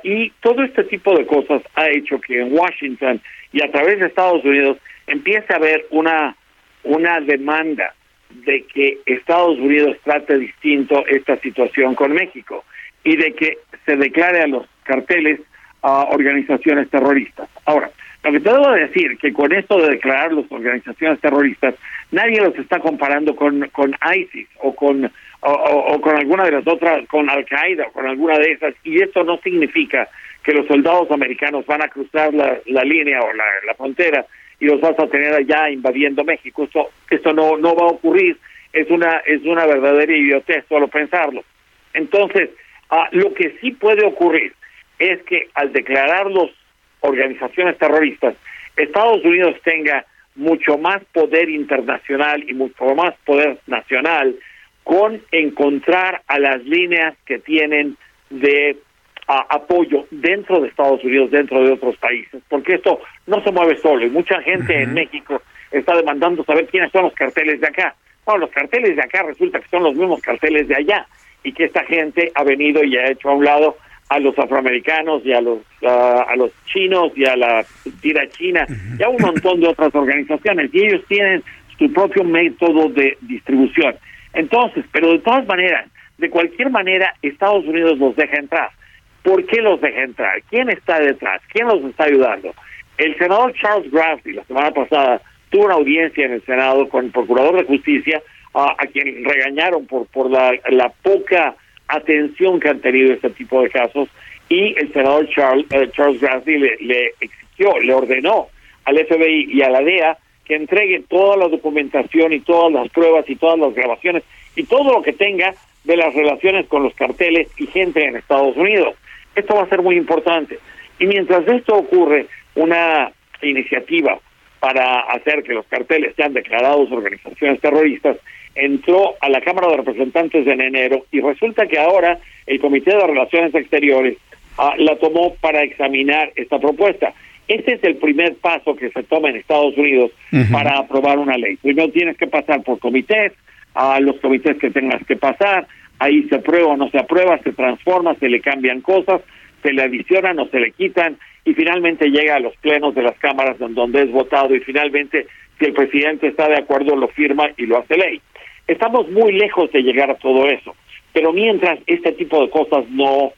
S: y todo este tipo de cosas ha hecho que en Washington y a través de Estados Unidos empiece a haber una, una demanda de que Estados Unidos trate distinto esta situación con México y de que se declare a los carteles a organizaciones terroristas. Ahora, lo que te debo decir que con esto de declarar las organizaciones terroristas, nadie los está comparando con, con ISIS o con o, con alguna de las otras, con Al Qaeda o con alguna de esas, y esto no significa que los soldados americanos van a cruzar la, la línea o la, la, frontera y los vas a tener allá invadiendo México. Esto, esto no, no va a ocurrir, es una, es una verdadera idiotez solo pensarlo. Entonces, ah, lo que sí puede ocurrir es que al declararlos organizaciones terroristas, Estados Unidos tenga mucho más poder internacional y mucho más poder nacional con encontrar a las líneas que tienen de apoyo dentro de Estados Unidos, dentro de otros países, porque esto no se mueve solo y mucha gente en México está demandando saber quiénes son los carteles de acá. Bueno, los carteles de acá resulta que son los mismos carteles de allá y que esta gente ha venido y ha hecho a un lado a los afroamericanos y a los a los chinos y a la tira china y a un montón de otras organizaciones y ellos tienen su propio método de distribución. Entonces, pero de todas maneras, de cualquier manera, Estados Unidos los deja entrar. ¿Por qué los deja entrar? ¿Quién está detrás? ¿Quién los está ayudando? El senador Charles Grassley la semana pasada tuvo una audiencia en el Senado con el Procurador de Justicia a, a quien regañaron por por la, la poca atención que han tenido este tipo de casos y el senador Charles, eh, Charles Grassley le, exigió, le ordenó al FBI y a la DEA que entreguen toda la documentación y todas las pruebas y todas las grabaciones y todo lo que tenga de las relaciones con los carteles y gente en Estados Unidos. Esto va a ser muy importante. Y mientras esto ocurre, una iniciativa para hacer que los carteles sean declarados organizaciones terroristas entró a la Cámara de Representantes en enero y resulta que ahora el Comité de Relaciones Exteriores ah, la tomó para examinar esta propuesta. Ese es el primer paso que se toma en Estados Unidos para aprobar una ley. Primero tienes que pasar por comités, a los comités que tengas que pasar, ahí se aprueba o no se aprueba, se transforma, se le cambian cosas, se le adicionan o se le quitan y finalmente llega a los plenos de las cámaras en donde es votado y finalmente si el presidente está de acuerdo lo firma y lo hace ley. Estamos muy lejos de llegar a todo eso, pero mientras este tipo de cosas no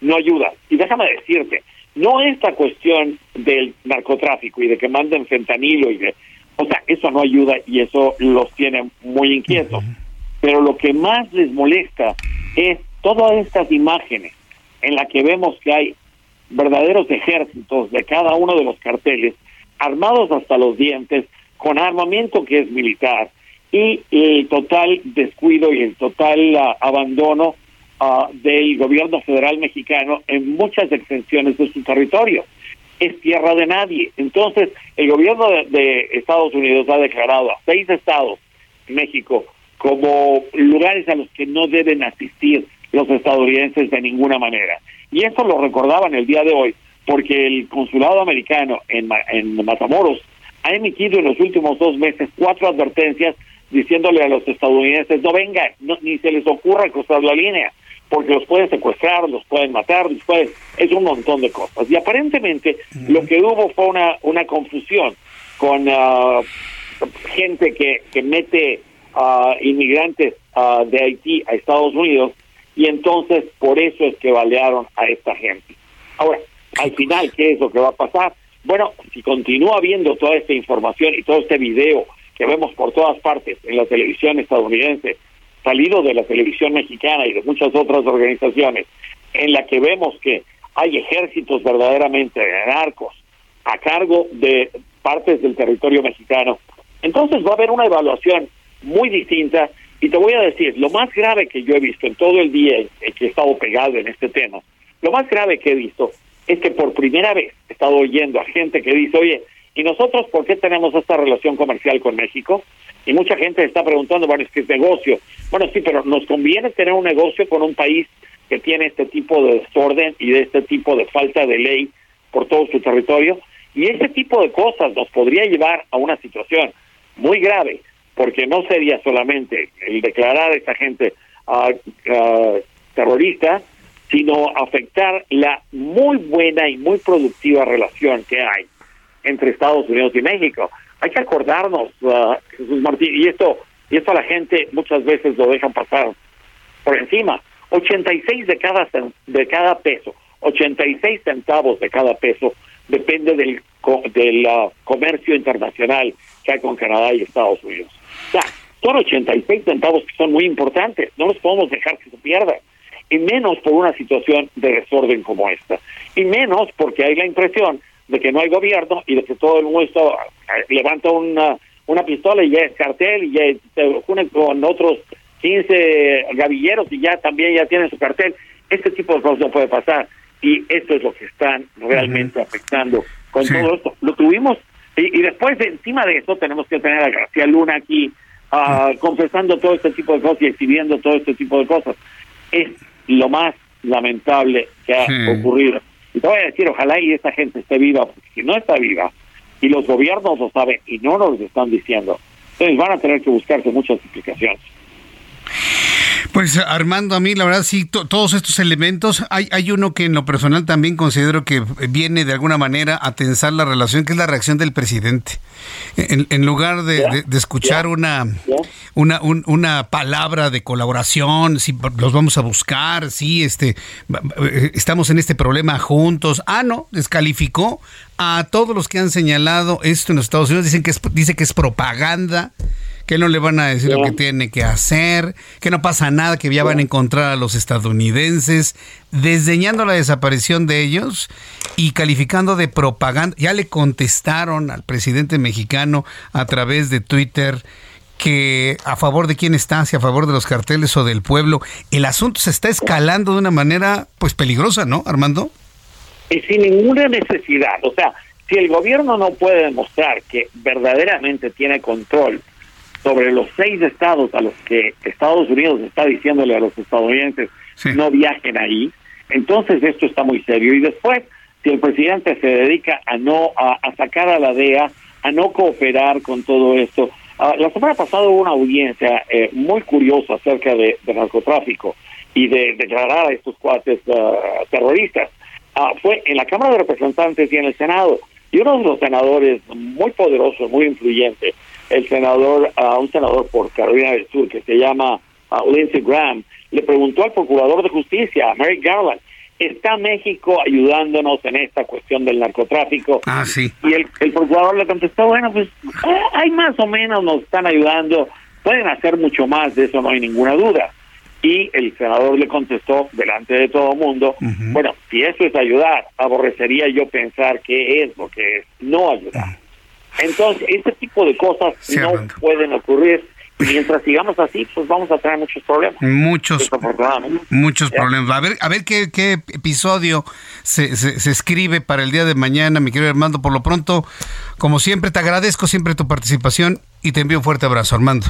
S: no ayuda. Y déjame decirte, no esta cuestión del narcotráfico y de que manden fentanilo y de... O sea, eso no ayuda y eso los tiene muy inquietos. Pero lo que más les molesta es todas estas imágenes en las que vemos que hay verdaderos ejércitos de cada uno de los carteles, armados hasta los dientes, con armamento que es militar, y el total descuido y el total uh, abandono uh, del gobierno federal mexicano en muchas extensiones de su territorio. Es tierra de nadie. Entonces, el gobierno de, de Estados Unidos ha declarado a seis estados, México, como lugares a los que no deben asistir los estadounidenses de ninguna manera. Y eso lo recordaban el día de hoy, porque el consulado americano en, en Matamoros ha emitido en los últimos dos meses cuatro advertencias diciéndole a los estadounidenses no vengan, ni se les ocurra cruzar la línea, porque los pueden secuestrar, los pueden matar, los pueden, es un montón de cosas. Y aparentemente lo que hubo fue una, una confusión con uh, gente que, que mete uh, inmigrantes uh, de Haití a Estados Unidos y entonces por eso es que balearon a esta gente. Ahora, al final, ¿qué es lo que va a pasar? Bueno, si continúa viendo toda esta información y todo este video que vemos por todas partes en la televisión estadounidense, salido de la televisión mexicana y de muchas otras organizaciones, en la que vemos que hay ejércitos verdaderamente de narcos a cargo de partes del territorio mexicano, entonces va a haber una evaluación muy distinta y te voy a decir, lo más grave que yo he visto en todo el día que he estado pegado en este tema, lo más grave que he visto es que por primera vez he estado oyendo a gente que dice, oye, ¿y nosotros por qué tenemos esta relación comercial con México? Y mucha gente está preguntando, bueno, es que es negocio. Bueno, sí, pero nos conviene tener un negocio con un país que tiene este tipo de desorden y de este tipo de falta de ley por todo su territorio. Y ese tipo de cosas nos podría llevar a una situación muy grave porque no sería solamente el declarar a esta gente uh, uh, terrorista, sino afectar la muy buena y muy productiva relación que hay entre Estados Unidos y México. Hay que acordarnos, uh, Jesús Martín, y esto, y esto la gente muchas veces lo dejan pasar por encima. 86 de cada de cada peso, 86 centavos de cada peso depende del del comercio internacional que hay con Canadá y Estados Unidos. O sea, son 86 centavos que son muy importantes, no los podemos dejar que se pierdan. Y menos por una situación de desorden como esta. Y menos porque hay la impresión de que no hay gobierno y de que todo el mundo levanta una, una pistola y ya es cartel y ya se une con otros 15 gavilleros y ya también ya tienen su cartel. Este tipo de cosas no puede pasar. Y esto es lo que están realmente afectando con todo esto. Lo tuvimos y, y, después, encima de eso, tenemos que tener a García Luna aquí uh, confesando todo este tipo de cosas y exhibiendo todo este tipo de cosas. Es lo más lamentable que ha sí. ocurrido. Te voy a decir, ojalá y esta gente esté viva, porque si no está viva, y los gobiernos lo saben y no nos lo están diciendo, entonces van a tener que buscarse muchas explicaciones.
C: Pues Armando, a mí la verdad sí, todos estos elementos, hay, hay uno que en lo personal también considero que viene de alguna manera a tensar la relación, que es la reacción del presidente. En, en lugar de, yeah. de, de escuchar una, una, un, una palabra de colaboración, si los vamos a buscar, sí, este, estamos en este problema juntos. Ah, no, descalificó a todos los que han señalado esto en los Estados Unidos, dicen que es, dice que es propaganda que no le van a decir lo que tiene que hacer, que no pasa nada, que ya van a encontrar a los estadounidenses, desdeñando la desaparición de ellos y calificando de propaganda. Ya le contestaron al presidente mexicano a través de Twitter que a favor de quién está, si a favor de los carteles o del pueblo. El asunto se está escalando de una manera pues peligrosa, ¿no, Armando?
S: Y sin ninguna necesidad. O sea, si el gobierno no puede demostrar que verdaderamente tiene control sobre los seis estados a los que Estados Unidos está diciéndole a los estadounidenses sí. no viajen ahí, entonces esto está muy serio. Y después si el presidente se dedica a no a, sacar a la DEA, a no cooperar con todo esto. Ah, la semana pasada hubo una audiencia eh, muy curiosa acerca de, narcotráfico y de declarar a estos cuates ah, terroristas. Ah, fue en la Cámara de Representantes y en el Senado. Y uno de los senadores muy poderoso, muy influyente, el senador, un senador por Carolina del Sur que se llama Lindsey Graham, le preguntó al procurador de justicia, Merrick Garland, ¿está México ayudándonos en esta cuestión del narcotráfico?
C: Ah, sí.
S: Y el, el procurador le contestó, bueno, pues eh, hay más o menos nos están ayudando, pueden hacer mucho más, de eso no hay ninguna duda. Y el senador le contestó delante de todo el mundo, bueno, si eso es ayudar, aborrecería yo pensar que es lo que es no ayudar. Entonces, este tipo de cosas no pueden ocurrir mientras sigamos así, pues vamos a tener muchos problemas.
C: Muchos, muchos problemas. A ver, a ver qué, qué episodio se, se, escribe para el día de mañana, mi querido Armando. Por lo pronto, como siempre, te agradezco siempre tu participación y te envío un fuerte abrazo, Armando.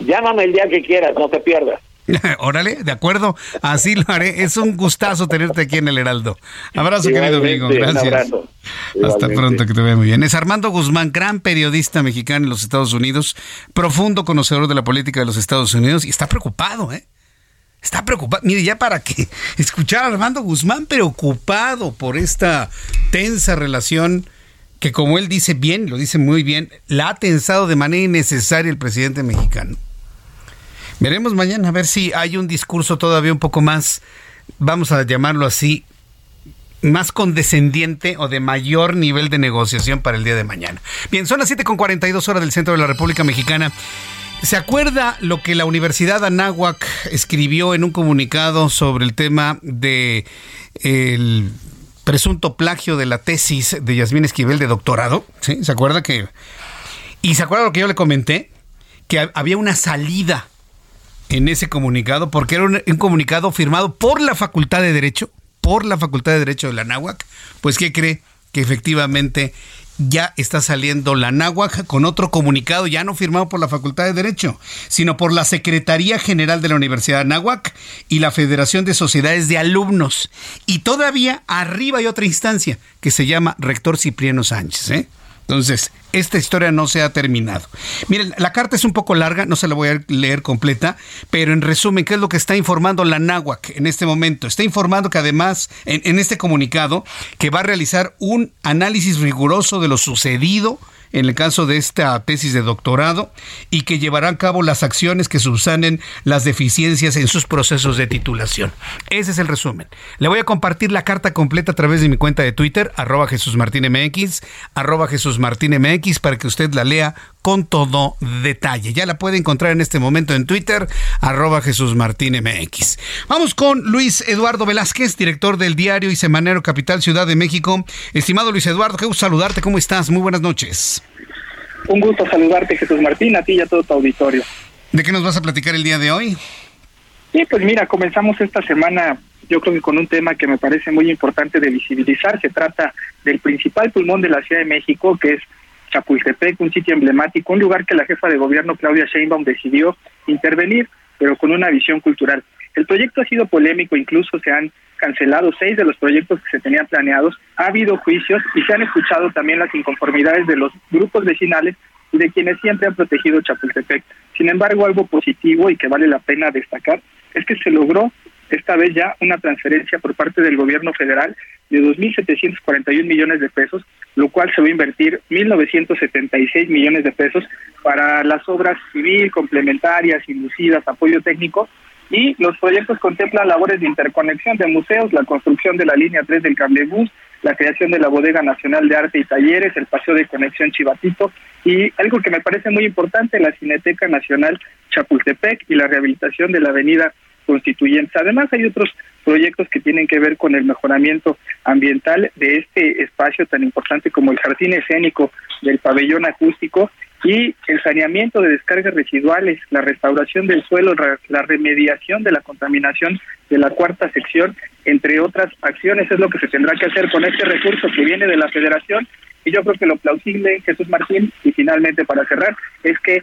S: Llámame el día que quieras, no te pierdas.
C: Órale, de acuerdo, así lo haré. Es un gustazo tenerte aquí en el Heraldo. Abrazo, querido amigo. Gracias. Hasta pronto, que te vea muy bien. Es Armando Guzmán, gran periodista mexicano en los Estados Unidos, profundo conocedor de la política de los Estados Unidos y está preocupado, ¿eh? Está preocupado. Mire, ya para que escuchar a Armando Guzmán preocupado por esta tensa relación que, como él dice bien, lo dice muy bien, la ha tensado de manera innecesaria el presidente mexicano. Veremos mañana a ver si hay un discurso todavía un poco más, vamos a llamarlo así, más condescendiente o de mayor nivel de negociación para el día de mañana. Bien, son las 7.42 horas del centro de la República Mexicana. ¿Se acuerda lo que la Universidad Anáhuac escribió en un comunicado sobre el tema de el presunto plagio de la tesis de Yasmín Esquivel de doctorado? ¿Sí? ¿Se acuerda que y se acuerda lo que yo le comenté que había una salida en ese comunicado, porque era un, comunicado firmado por la Facultad de Derecho, por la Facultad de Derecho de la Náhuac, pues ¿qué cree? Que efectivamente ya está saliendo la Náhuac con otro comunicado ya no firmado por la Facultad de Derecho, sino por la Secretaría General de la Universidad Náhuac y la Federación de Sociedades de Alumnos. Y todavía arriba hay otra instancia que se llama Rector Cipriano Sánchez. ¿eh? Entonces, esta historia no se ha terminado. Miren, la carta es un poco larga, no se la voy a leer completa, pero en resumen, ¿qué es lo que está informando la NAWAC en este momento? Está informando que además, en, en este comunicado, que va a realizar un análisis riguroso de lo sucedido en el caso de esta tesis de doctorado y que llevará a cabo las acciones que subsanen las deficiencias en sus procesos de titulación. Ese es el resumen. Le voy a compartir la carta completa a través de mi cuenta de Twitter, arroba Jesús Martín MX, arroba Jesús Martín MX, para que usted la lea con todo detalle. Ya la puede encontrar en este momento en Twitter, arroba Jesús Martín MX. Vamos con Luis Eduardo Velázquez, director del diario y semanero Capital Ciudad de México. Estimado Luis Eduardo, qué gusto saludarte, ¿cómo estás? Muy buenas noches.
T: Un gusto saludarte, Jesús Martín, a ti y a todo tu auditorio.
C: ¿De qué nos vas a platicar el día de hoy?
T: Sí, pues mira, comenzamos esta semana yo creo que con un tema que me parece muy importante de visibilizar. Se trata del principal pulmón de la Ciudad de México, que es Chapultepec, un sitio emblemático, un lugar que la jefa de gobierno Claudia Sheinbaum decidió intervenir, pero con una visión cultural. El proyecto ha sido polémico, incluso se han cancelado seis de los proyectos que se tenían planeados, ha habido juicios y se han escuchado también las inconformidades de los grupos vecinales y de quienes siempre han protegido Chapultepec. Sin embargo, algo positivo y que vale la pena destacar es que se logró esta vez ya una transferencia por parte del gobierno federal de 2.741 millones de pesos, lo cual se va a invertir 1.976 millones de pesos para las obras civil, complementarias, inducidas, apoyo técnico, y los proyectos contemplan labores de interconexión de museos, la construcción de la línea 3 del cablebús, la creación de la Bodega Nacional de Arte y Talleres, el paseo de conexión Chivatito y algo que me parece muy importante, la Cineteca Nacional Chapultepec y la rehabilitación de la avenida Constituyentes. Además, hay otros proyectos que tienen que ver con el mejoramiento ambiental de este espacio tan importante como el jardín escénico del pabellón acústico y el saneamiento de descargas residuales, la restauración del suelo, la remediación de la contaminación de la cuarta sección, entre otras acciones, es lo que se tendrá que hacer con este recurso que viene de la federación. Y yo creo que lo plausible, Jesús Martín, y finalmente para cerrar, es que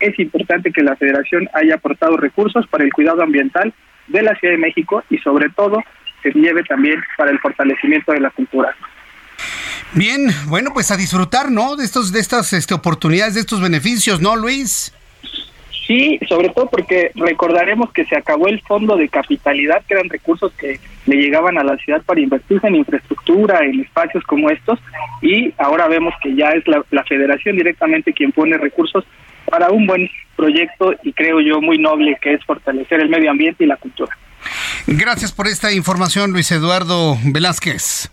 T: es importante que la federación haya aportado recursos para el cuidado ambiental de la Ciudad de México y sobre todo
U: se lleve también para el fortalecimiento de la cultura.
C: Bien, bueno, pues a disfrutar, ¿no? De estos, de estas este, oportunidades, de estos beneficios, ¿no, Luis?
U: Sí, sobre todo porque recordaremos que se acabó el fondo de capitalidad, que eran recursos que le llegaban a la ciudad para invertirse en infraestructura, en espacios como estos, y ahora vemos que ya es la, la federación directamente quien pone recursos para un buen proyecto y creo yo muy noble que es fortalecer el medio ambiente y la cultura.
C: Gracias por esta información, Luis Eduardo Velázquez.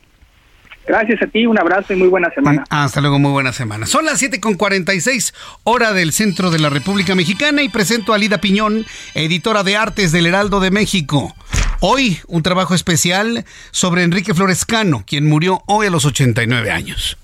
U: Gracias a ti, un abrazo y muy buena semana.
C: Hasta luego, muy buena semana. Son las 7.46 hora del centro de la República Mexicana y presento a Lida Piñón, editora de artes del Heraldo de México. Hoy un trabajo especial sobre Enrique Florescano, quien murió hoy a los 89 años.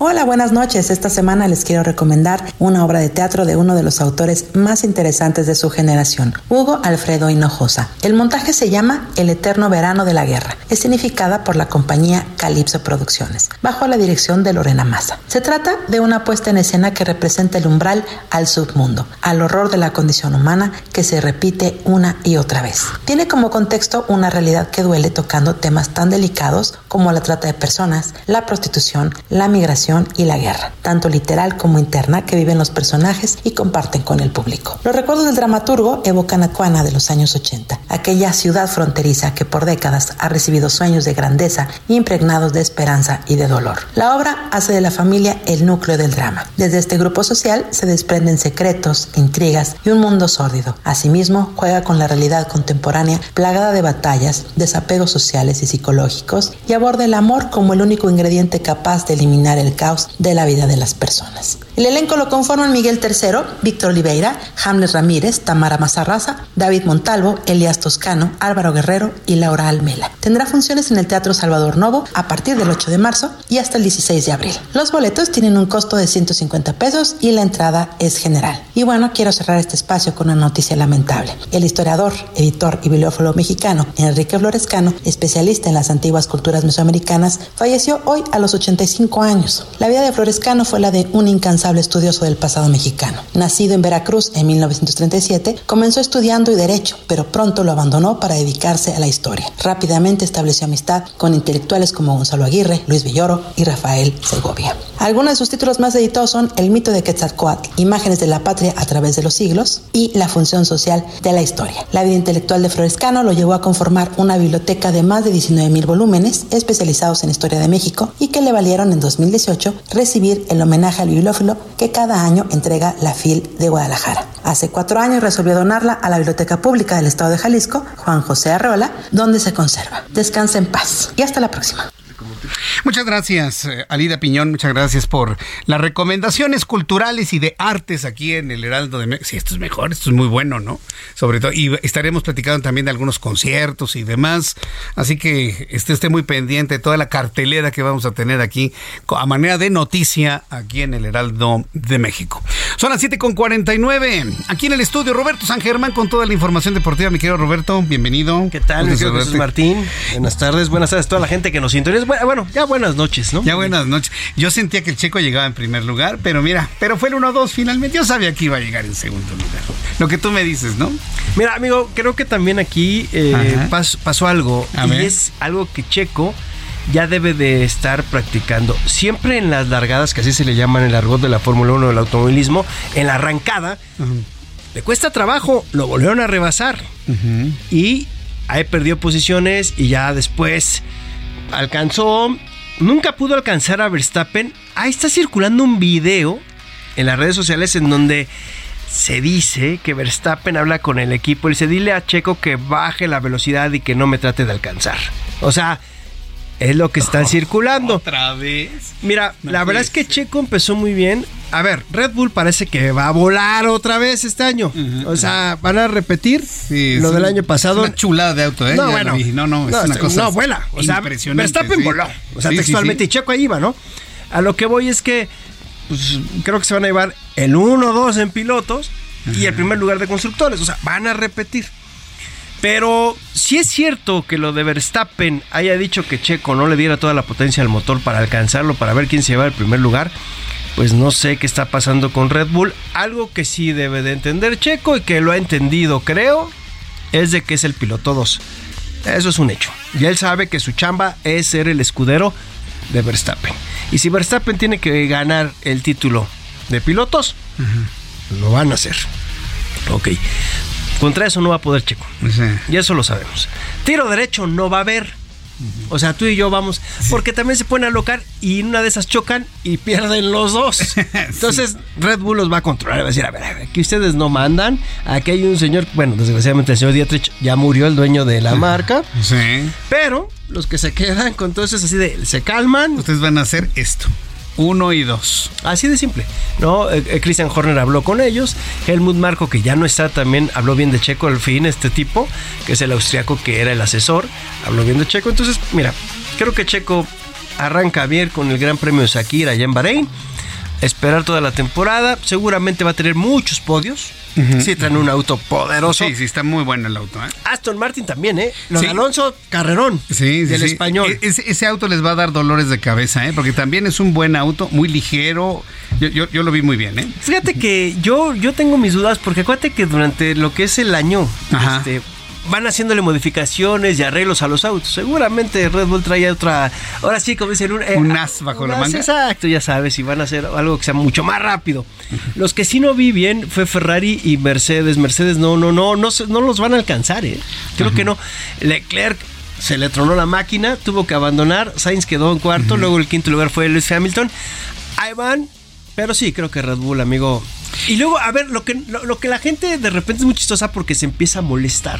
V: Hola, buenas noches. Esta semana les quiero recomendar una obra de teatro de uno de los autores más interesantes de su generación, Hugo Alfredo Hinojosa. El montaje se llama El Eterno Verano de la Guerra. Es significada por la compañía Calipso Producciones, bajo la dirección de Lorena Massa. Se trata de una puesta en escena que representa el umbral al submundo, al horror de la condición humana que se repite una y otra vez. Tiene como contexto una realidad que duele tocando temas tan delicados como la trata de personas, la prostitución, la migración, y la guerra, tanto literal como interna que viven los personajes y comparten con el público. Los recuerdos del dramaturgo evocan a Cuana de los años 80, aquella ciudad fronteriza que por décadas ha recibido sueños de grandeza impregnados de esperanza y de dolor. La obra hace de la familia el núcleo del drama. Desde este grupo social se desprenden secretos, intrigas y un mundo sórdido. Asimismo, juega con la realidad contemporánea plagada de batallas, desapegos sociales y psicológicos y aborda el amor como el único ingrediente capaz de eliminar el caos de la vida de las personas. El elenco lo conforman Miguel III, Víctor Oliveira, Hamlet Ramírez, Tamara Mazarraza, David Montalvo, Elías Toscano, Álvaro Guerrero y Laura Almela. Tendrá funciones en el Teatro Salvador Novo a partir del 8 de marzo y hasta el 16 de abril. Los boletos tienen un costo de 150 pesos y la entrada es general. Y bueno, quiero cerrar este espacio con una noticia lamentable. El historiador, editor y bibliófilo mexicano Enrique Florescano, especialista en las antiguas culturas mesoamericanas, falleció hoy a los 85 años. La vida de Florescano fue la de un incansable estudioso del pasado mexicano. Nacido en Veracruz en 1937, comenzó estudiando y derecho, pero pronto lo abandonó para dedicarse a la historia. Rápidamente estableció amistad con intelectuales como Gonzalo Aguirre, Luis Villoro y Rafael Segovia. Algunos de sus títulos más editados son El mito de Quetzalcoatl, Imágenes de la patria a través de los siglos y La función social de la historia. La vida intelectual de Florescano lo llevó a conformar una biblioteca de más de 19 mil volúmenes especializados en historia de México y que le valieron en 2018 recibir el homenaje al bibliófilo que cada año entrega la FIL de Guadalajara. Hace cuatro años resolvió donarla a la Biblioteca Pública del Estado de Jalisco, Juan José Arreola, donde se conserva. Descansa en paz y hasta la próxima.
C: Muchas gracias, eh, Alida Piñón. Muchas gracias por las recomendaciones culturales y de artes aquí en el Heraldo de México. Sí, esto es mejor, esto es muy bueno, ¿no? Sobre todo, y estaremos platicando también de algunos conciertos y demás. Así que esté usted muy pendiente de toda la cartelera que vamos a tener aquí a manera de noticia aquí en el Heraldo de México. Son las 7.49. Aquí en el estudio, Roberto San Germán con toda la información deportiva. Mi querido Roberto, bienvenido.
T: ¿Qué tal, Jesús Martín? Buenas tardes, buenas tardes a toda la gente que nos sintoniza. Bueno, ya buenas noches, ¿no?
C: Ya buenas noches. Yo sentía que el checo llegaba en primer lugar, pero mira, pero fue el 1-2 finalmente. Yo sabía que iba a llegar en segundo lugar. Lo que tú me dices, ¿no?
T: Mira, amigo, creo que también aquí eh, pasó algo. y es algo que Checo ya debe de estar practicando. Siempre en las largadas, que así se le llaman en el argot de la Fórmula 1 del automovilismo, en la arrancada, le cuesta trabajo, lo volvieron a rebasar. Y ahí perdió posiciones y ya después alcanzó, nunca pudo alcanzar a Verstappen. Ahí está circulando un video en las redes sociales en donde se dice que Verstappen habla con el equipo y se dile a Checo que baje la velocidad y que no me trate de alcanzar. O sea, es lo que está circulando.
C: Otra vez.
T: Mira, la verdad es que Checo empezó muy bien. A ver, Red Bull parece que va a volar otra vez este año. o sea, van a repetir lo del año pasado.
C: una chulada de auto, ¿eh?
T: No, bueno.
C: No, no, es una cosa
T: no, vuela. O sea, Verstappen voló. O sea, textualmente. Y Checo ahí va, ¿no? A lo que voy es que pues, creo que se van a llevar el 1-2 en pilotos y el primer lugar de constructores. O sea, van a repetir. Pero si es cierto que lo de Verstappen haya dicho que Checo no le diera toda la potencia al motor para alcanzarlo, para ver quién se lleva el primer lugar, pues no sé qué está pasando con Red Bull. Algo que sí debe de entender Checo y que lo ha entendido, creo, es de que es el piloto 2. Eso es un hecho. Y él sabe que su chamba es ser el escudero de Verstappen. Y si Verstappen tiene que ganar el título de pilotos, lo van a hacer. Ok. Contra eso no va a poder Checo. Y eso lo sabemos. Tiro derecho no va a haber. O sea, tú y yo vamos, porque también se pueden alocar y en una de esas chocan y pierden los dos. Entonces Red Bull los va a controlar, va a decir, a ver, a ver, aquí ustedes no mandan, aquí hay un señor, bueno, desgraciadamente el señor Dietrich ya murió, el dueño de la marca.
C: Sí.
T: Pero los que se quedan con todo eso es así de, se calman.
C: Ustedes van a hacer esto. Uno y dos.
T: Así de simple. ¿no? Eh, eh, Christian Horner habló con ellos. Helmut Marco, que ya no está, también habló bien de Checo al fin, este tipo, que es el austriaco que era el asesor, habló bien de Checo. Entonces, mira, creo que Checo arranca bien con el Gran Premio de Shakira allá en Bahrein. Esperar toda la temporada. Seguramente va a tener muchos podios. Sí, traen un auto poderoso.
C: Sí, sí, está muy bueno el auto. ¿eh?
T: Aston Martin también, ¿eh? Lo de
C: Sí.
T: Alonso Carrerón.
C: Sí, sí,
T: Del
C: sí.
T: español.
C: E- Ese, auto les va a dar dolores de cabeza, ¿eh? Porque también es un buen auto, muy ligero. Yo, yo, yo lo vi muy bien, ¿eh?
T: Fíjate que yo, yo tengo mis dudas porque acuérdate que durante lo que es el año este, van haciéndole modificaciones y arreglos a los autos. Seguramente Red Bull trae otra, ahora sí, como dicen, un, eh,
C: Un as bajo
T: un
C: la
T: as,
C: manga.
T: Exacto, ya sabes, y van a hacer algo que sea mucho más rápido. Los que sí no vi bien fue Ferrari y Mercedes. Mercedes no, no, no, no los van a alcanzar, ¿eh? Creo que no. Leclerc se le tronó la máquina, tuvo que abandonar. Sainz quedó en cuarto, luego el quinto lugar fue Lewis Hamilton. Ahí van, pero sí, creo que Red Bull, amigo. Y luego, a ver, lo que, lo, lo que la gente de repente es muy chistosa porque se empieza a molestar.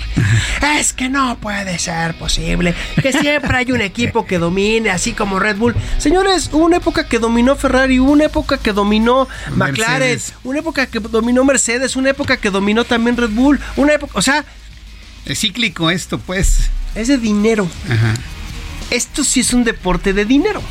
T: Es que no puede ser posible que siempre hay un equipo que domine, así como Red Bull. Señores, hubo una época que dominó Ferrari, una época que dominó McLaren,
C: Mercedes.
T: una época que dominó Mercedes, una época que dominó también Red Bull, una época, o sea,
C: Es cíclico esto, pues.
T: es de dinero.
C: Ajá.
T: Esto sí es un deporte de dinero.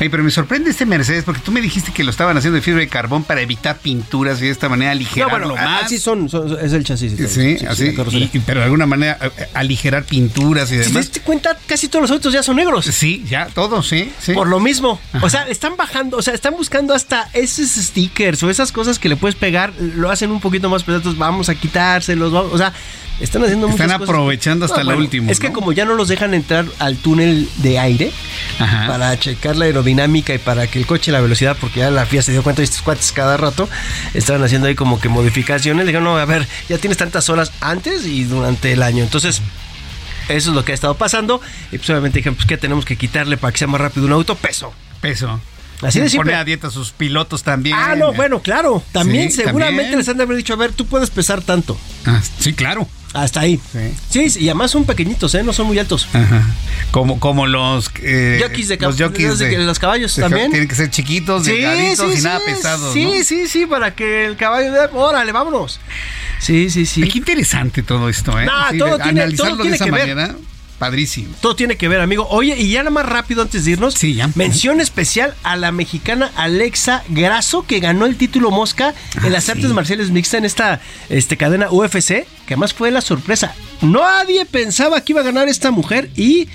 C: Oye, pero me sorprende este Mercedes porque tú me dijiste que lo estaban haciendo de fibra de carbón para evitar pinturas y de esta manera aligerarlo
T: No, bueno,
C: más.
T: así son, son- es el chasis.
C: Sí,
T: sí,
C: así. y- y- pero de alguna manera eh, aligerar pinturas y
T: Si te
C: demás.
T: diste cuenta, casi todos los autos ya son negros.
C: Sí, ya, todos, sí. sí.
T: Por lo mismo. O sea, están bajando, o sea, están buscando hasta esos stickers o esas cosas que le puedes pegar, lo hacen un poquito más pesados, vamos a quitárselos, vamos, o sea, están haciendo
C: Están
T: muchas cosas.
C: aprovechando hasta
T: No, bueno,
C: último,
T: Es que como ya no los dejan entrar al túnel de aire para checar la aerodinámica y para que el coche la velocidad, porque ya la FIA se dio cuenta de estos cuates cada rato, estaban haciendo ahí como que modificaciones, dijeron, no, a ver, ya tienes tantas horas antes y durante el año, entonces... Eso es lo que ha estado pasando. Y pues obviamente dijeron, pues, ¿qué tenemos que quitarle para que sea más rápido un auto? Peso.
C: Peso.
T: Así de simple.
C: Poner a dieta a sus pilotos también.
T: Ah, no, bueno, claro. También
C: Sí,
T: seguramente
C: también.
T: les han de haber dicho, a ver, tú puedes pesar tanto.
C: Ah, sí, claro.
T: Hasta ahí. Sí. y además son pequeñitos, ¿eh? No son muy altos.
C: Ajá. Como, como los. eh,
T: Jockeys de
C: los jockeys
T: los de-
C: de-
T: los caballos
C: de-
T: también.
C: Tienen que ser chiquitos, delgaditos y nada pesados.
T: Sí,
C: ¿no?
T: sí, sí, para que el caballo... Órale, vámonos. Sí, sí, sí.
C: Qué interesante todo esto, ¿eh?
T: No,
C: Sí,
T: todo
C: de-
T: tiene-
C: analizarlo
T: todo
C: de
T: tiene
C: esa
T: que ver.
C: Padrísimo.
T: Todo tiene que ver, amigo. Oye, y ya nada más rápido antes de irnos.
C: Sí, ya.
T: Mención especial a la mexicana Alexa Grasso, que ganó el título Mosca en las artes marciales mixtas en esta este, cadena UFC, que además fue la sorpresa. Nadie pensaba que iba a ganar esta mujer y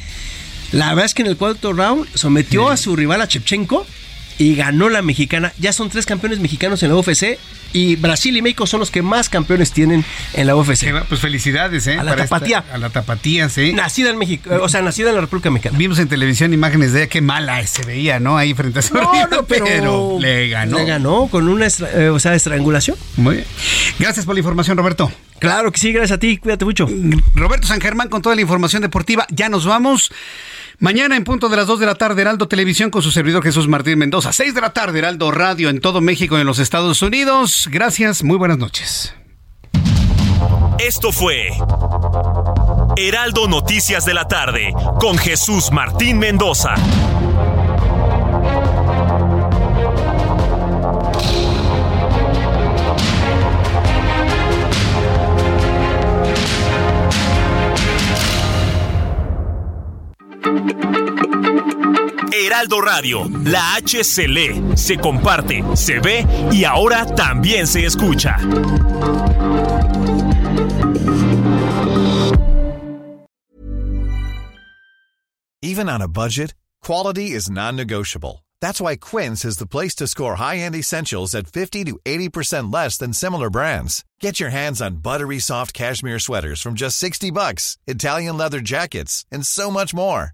T: la verdad es que en el cuarto round sometió a su rival a Chepchenko y ganó la mexicana. Ya son tres campeones mexicanos en la UFC y Brasil y México son los que más campeones tienen en la UFC.
C: Pues felicidades, ¿eh?
T: A la
C: Para esta-
T: tapatía.
C: a la tapatía, sí.
T: Nacida en México, o sea, nacida en la República Mexicana.
C: Vimos en televisión imágenes de ella, qué mala se veía, ¿no? Ahí frente a su
T: No,
C: rival,
T: no, pero,
C: le ganó.
T: Le ganó con una eh, o sea, estrangulación.
C: Muy bien. Gracias por la información, Roberto.
T: Claro que sí, gracias a ti, cuídate mucho.
C: Roberto San Germán con toda la información deportiva. Ya nos vamos. Mañana en punto de las 2 de la tarde, Heraldo Televisión con su servidor Jesús Martín Mendoza. 6 de la tarde, Heraldo Radio en todo México y en los Estados Unidos. Gracias, muy buenas noches.
B: Esto fue Heraldo Noticias de la tarde con Jesús Martín Mendoza. Heraldo Radio, la H se lee, se comparte, se ve y ahora también se escucha.
W: Even on a budget, quality is non-negotiable. That's why Quince is the place to score high-end essentials at 50 to 80% less than similar brands. Get your hands on buttery soft cashmere sweaters from just 60 bucks, Italian leather jackets, and so much more.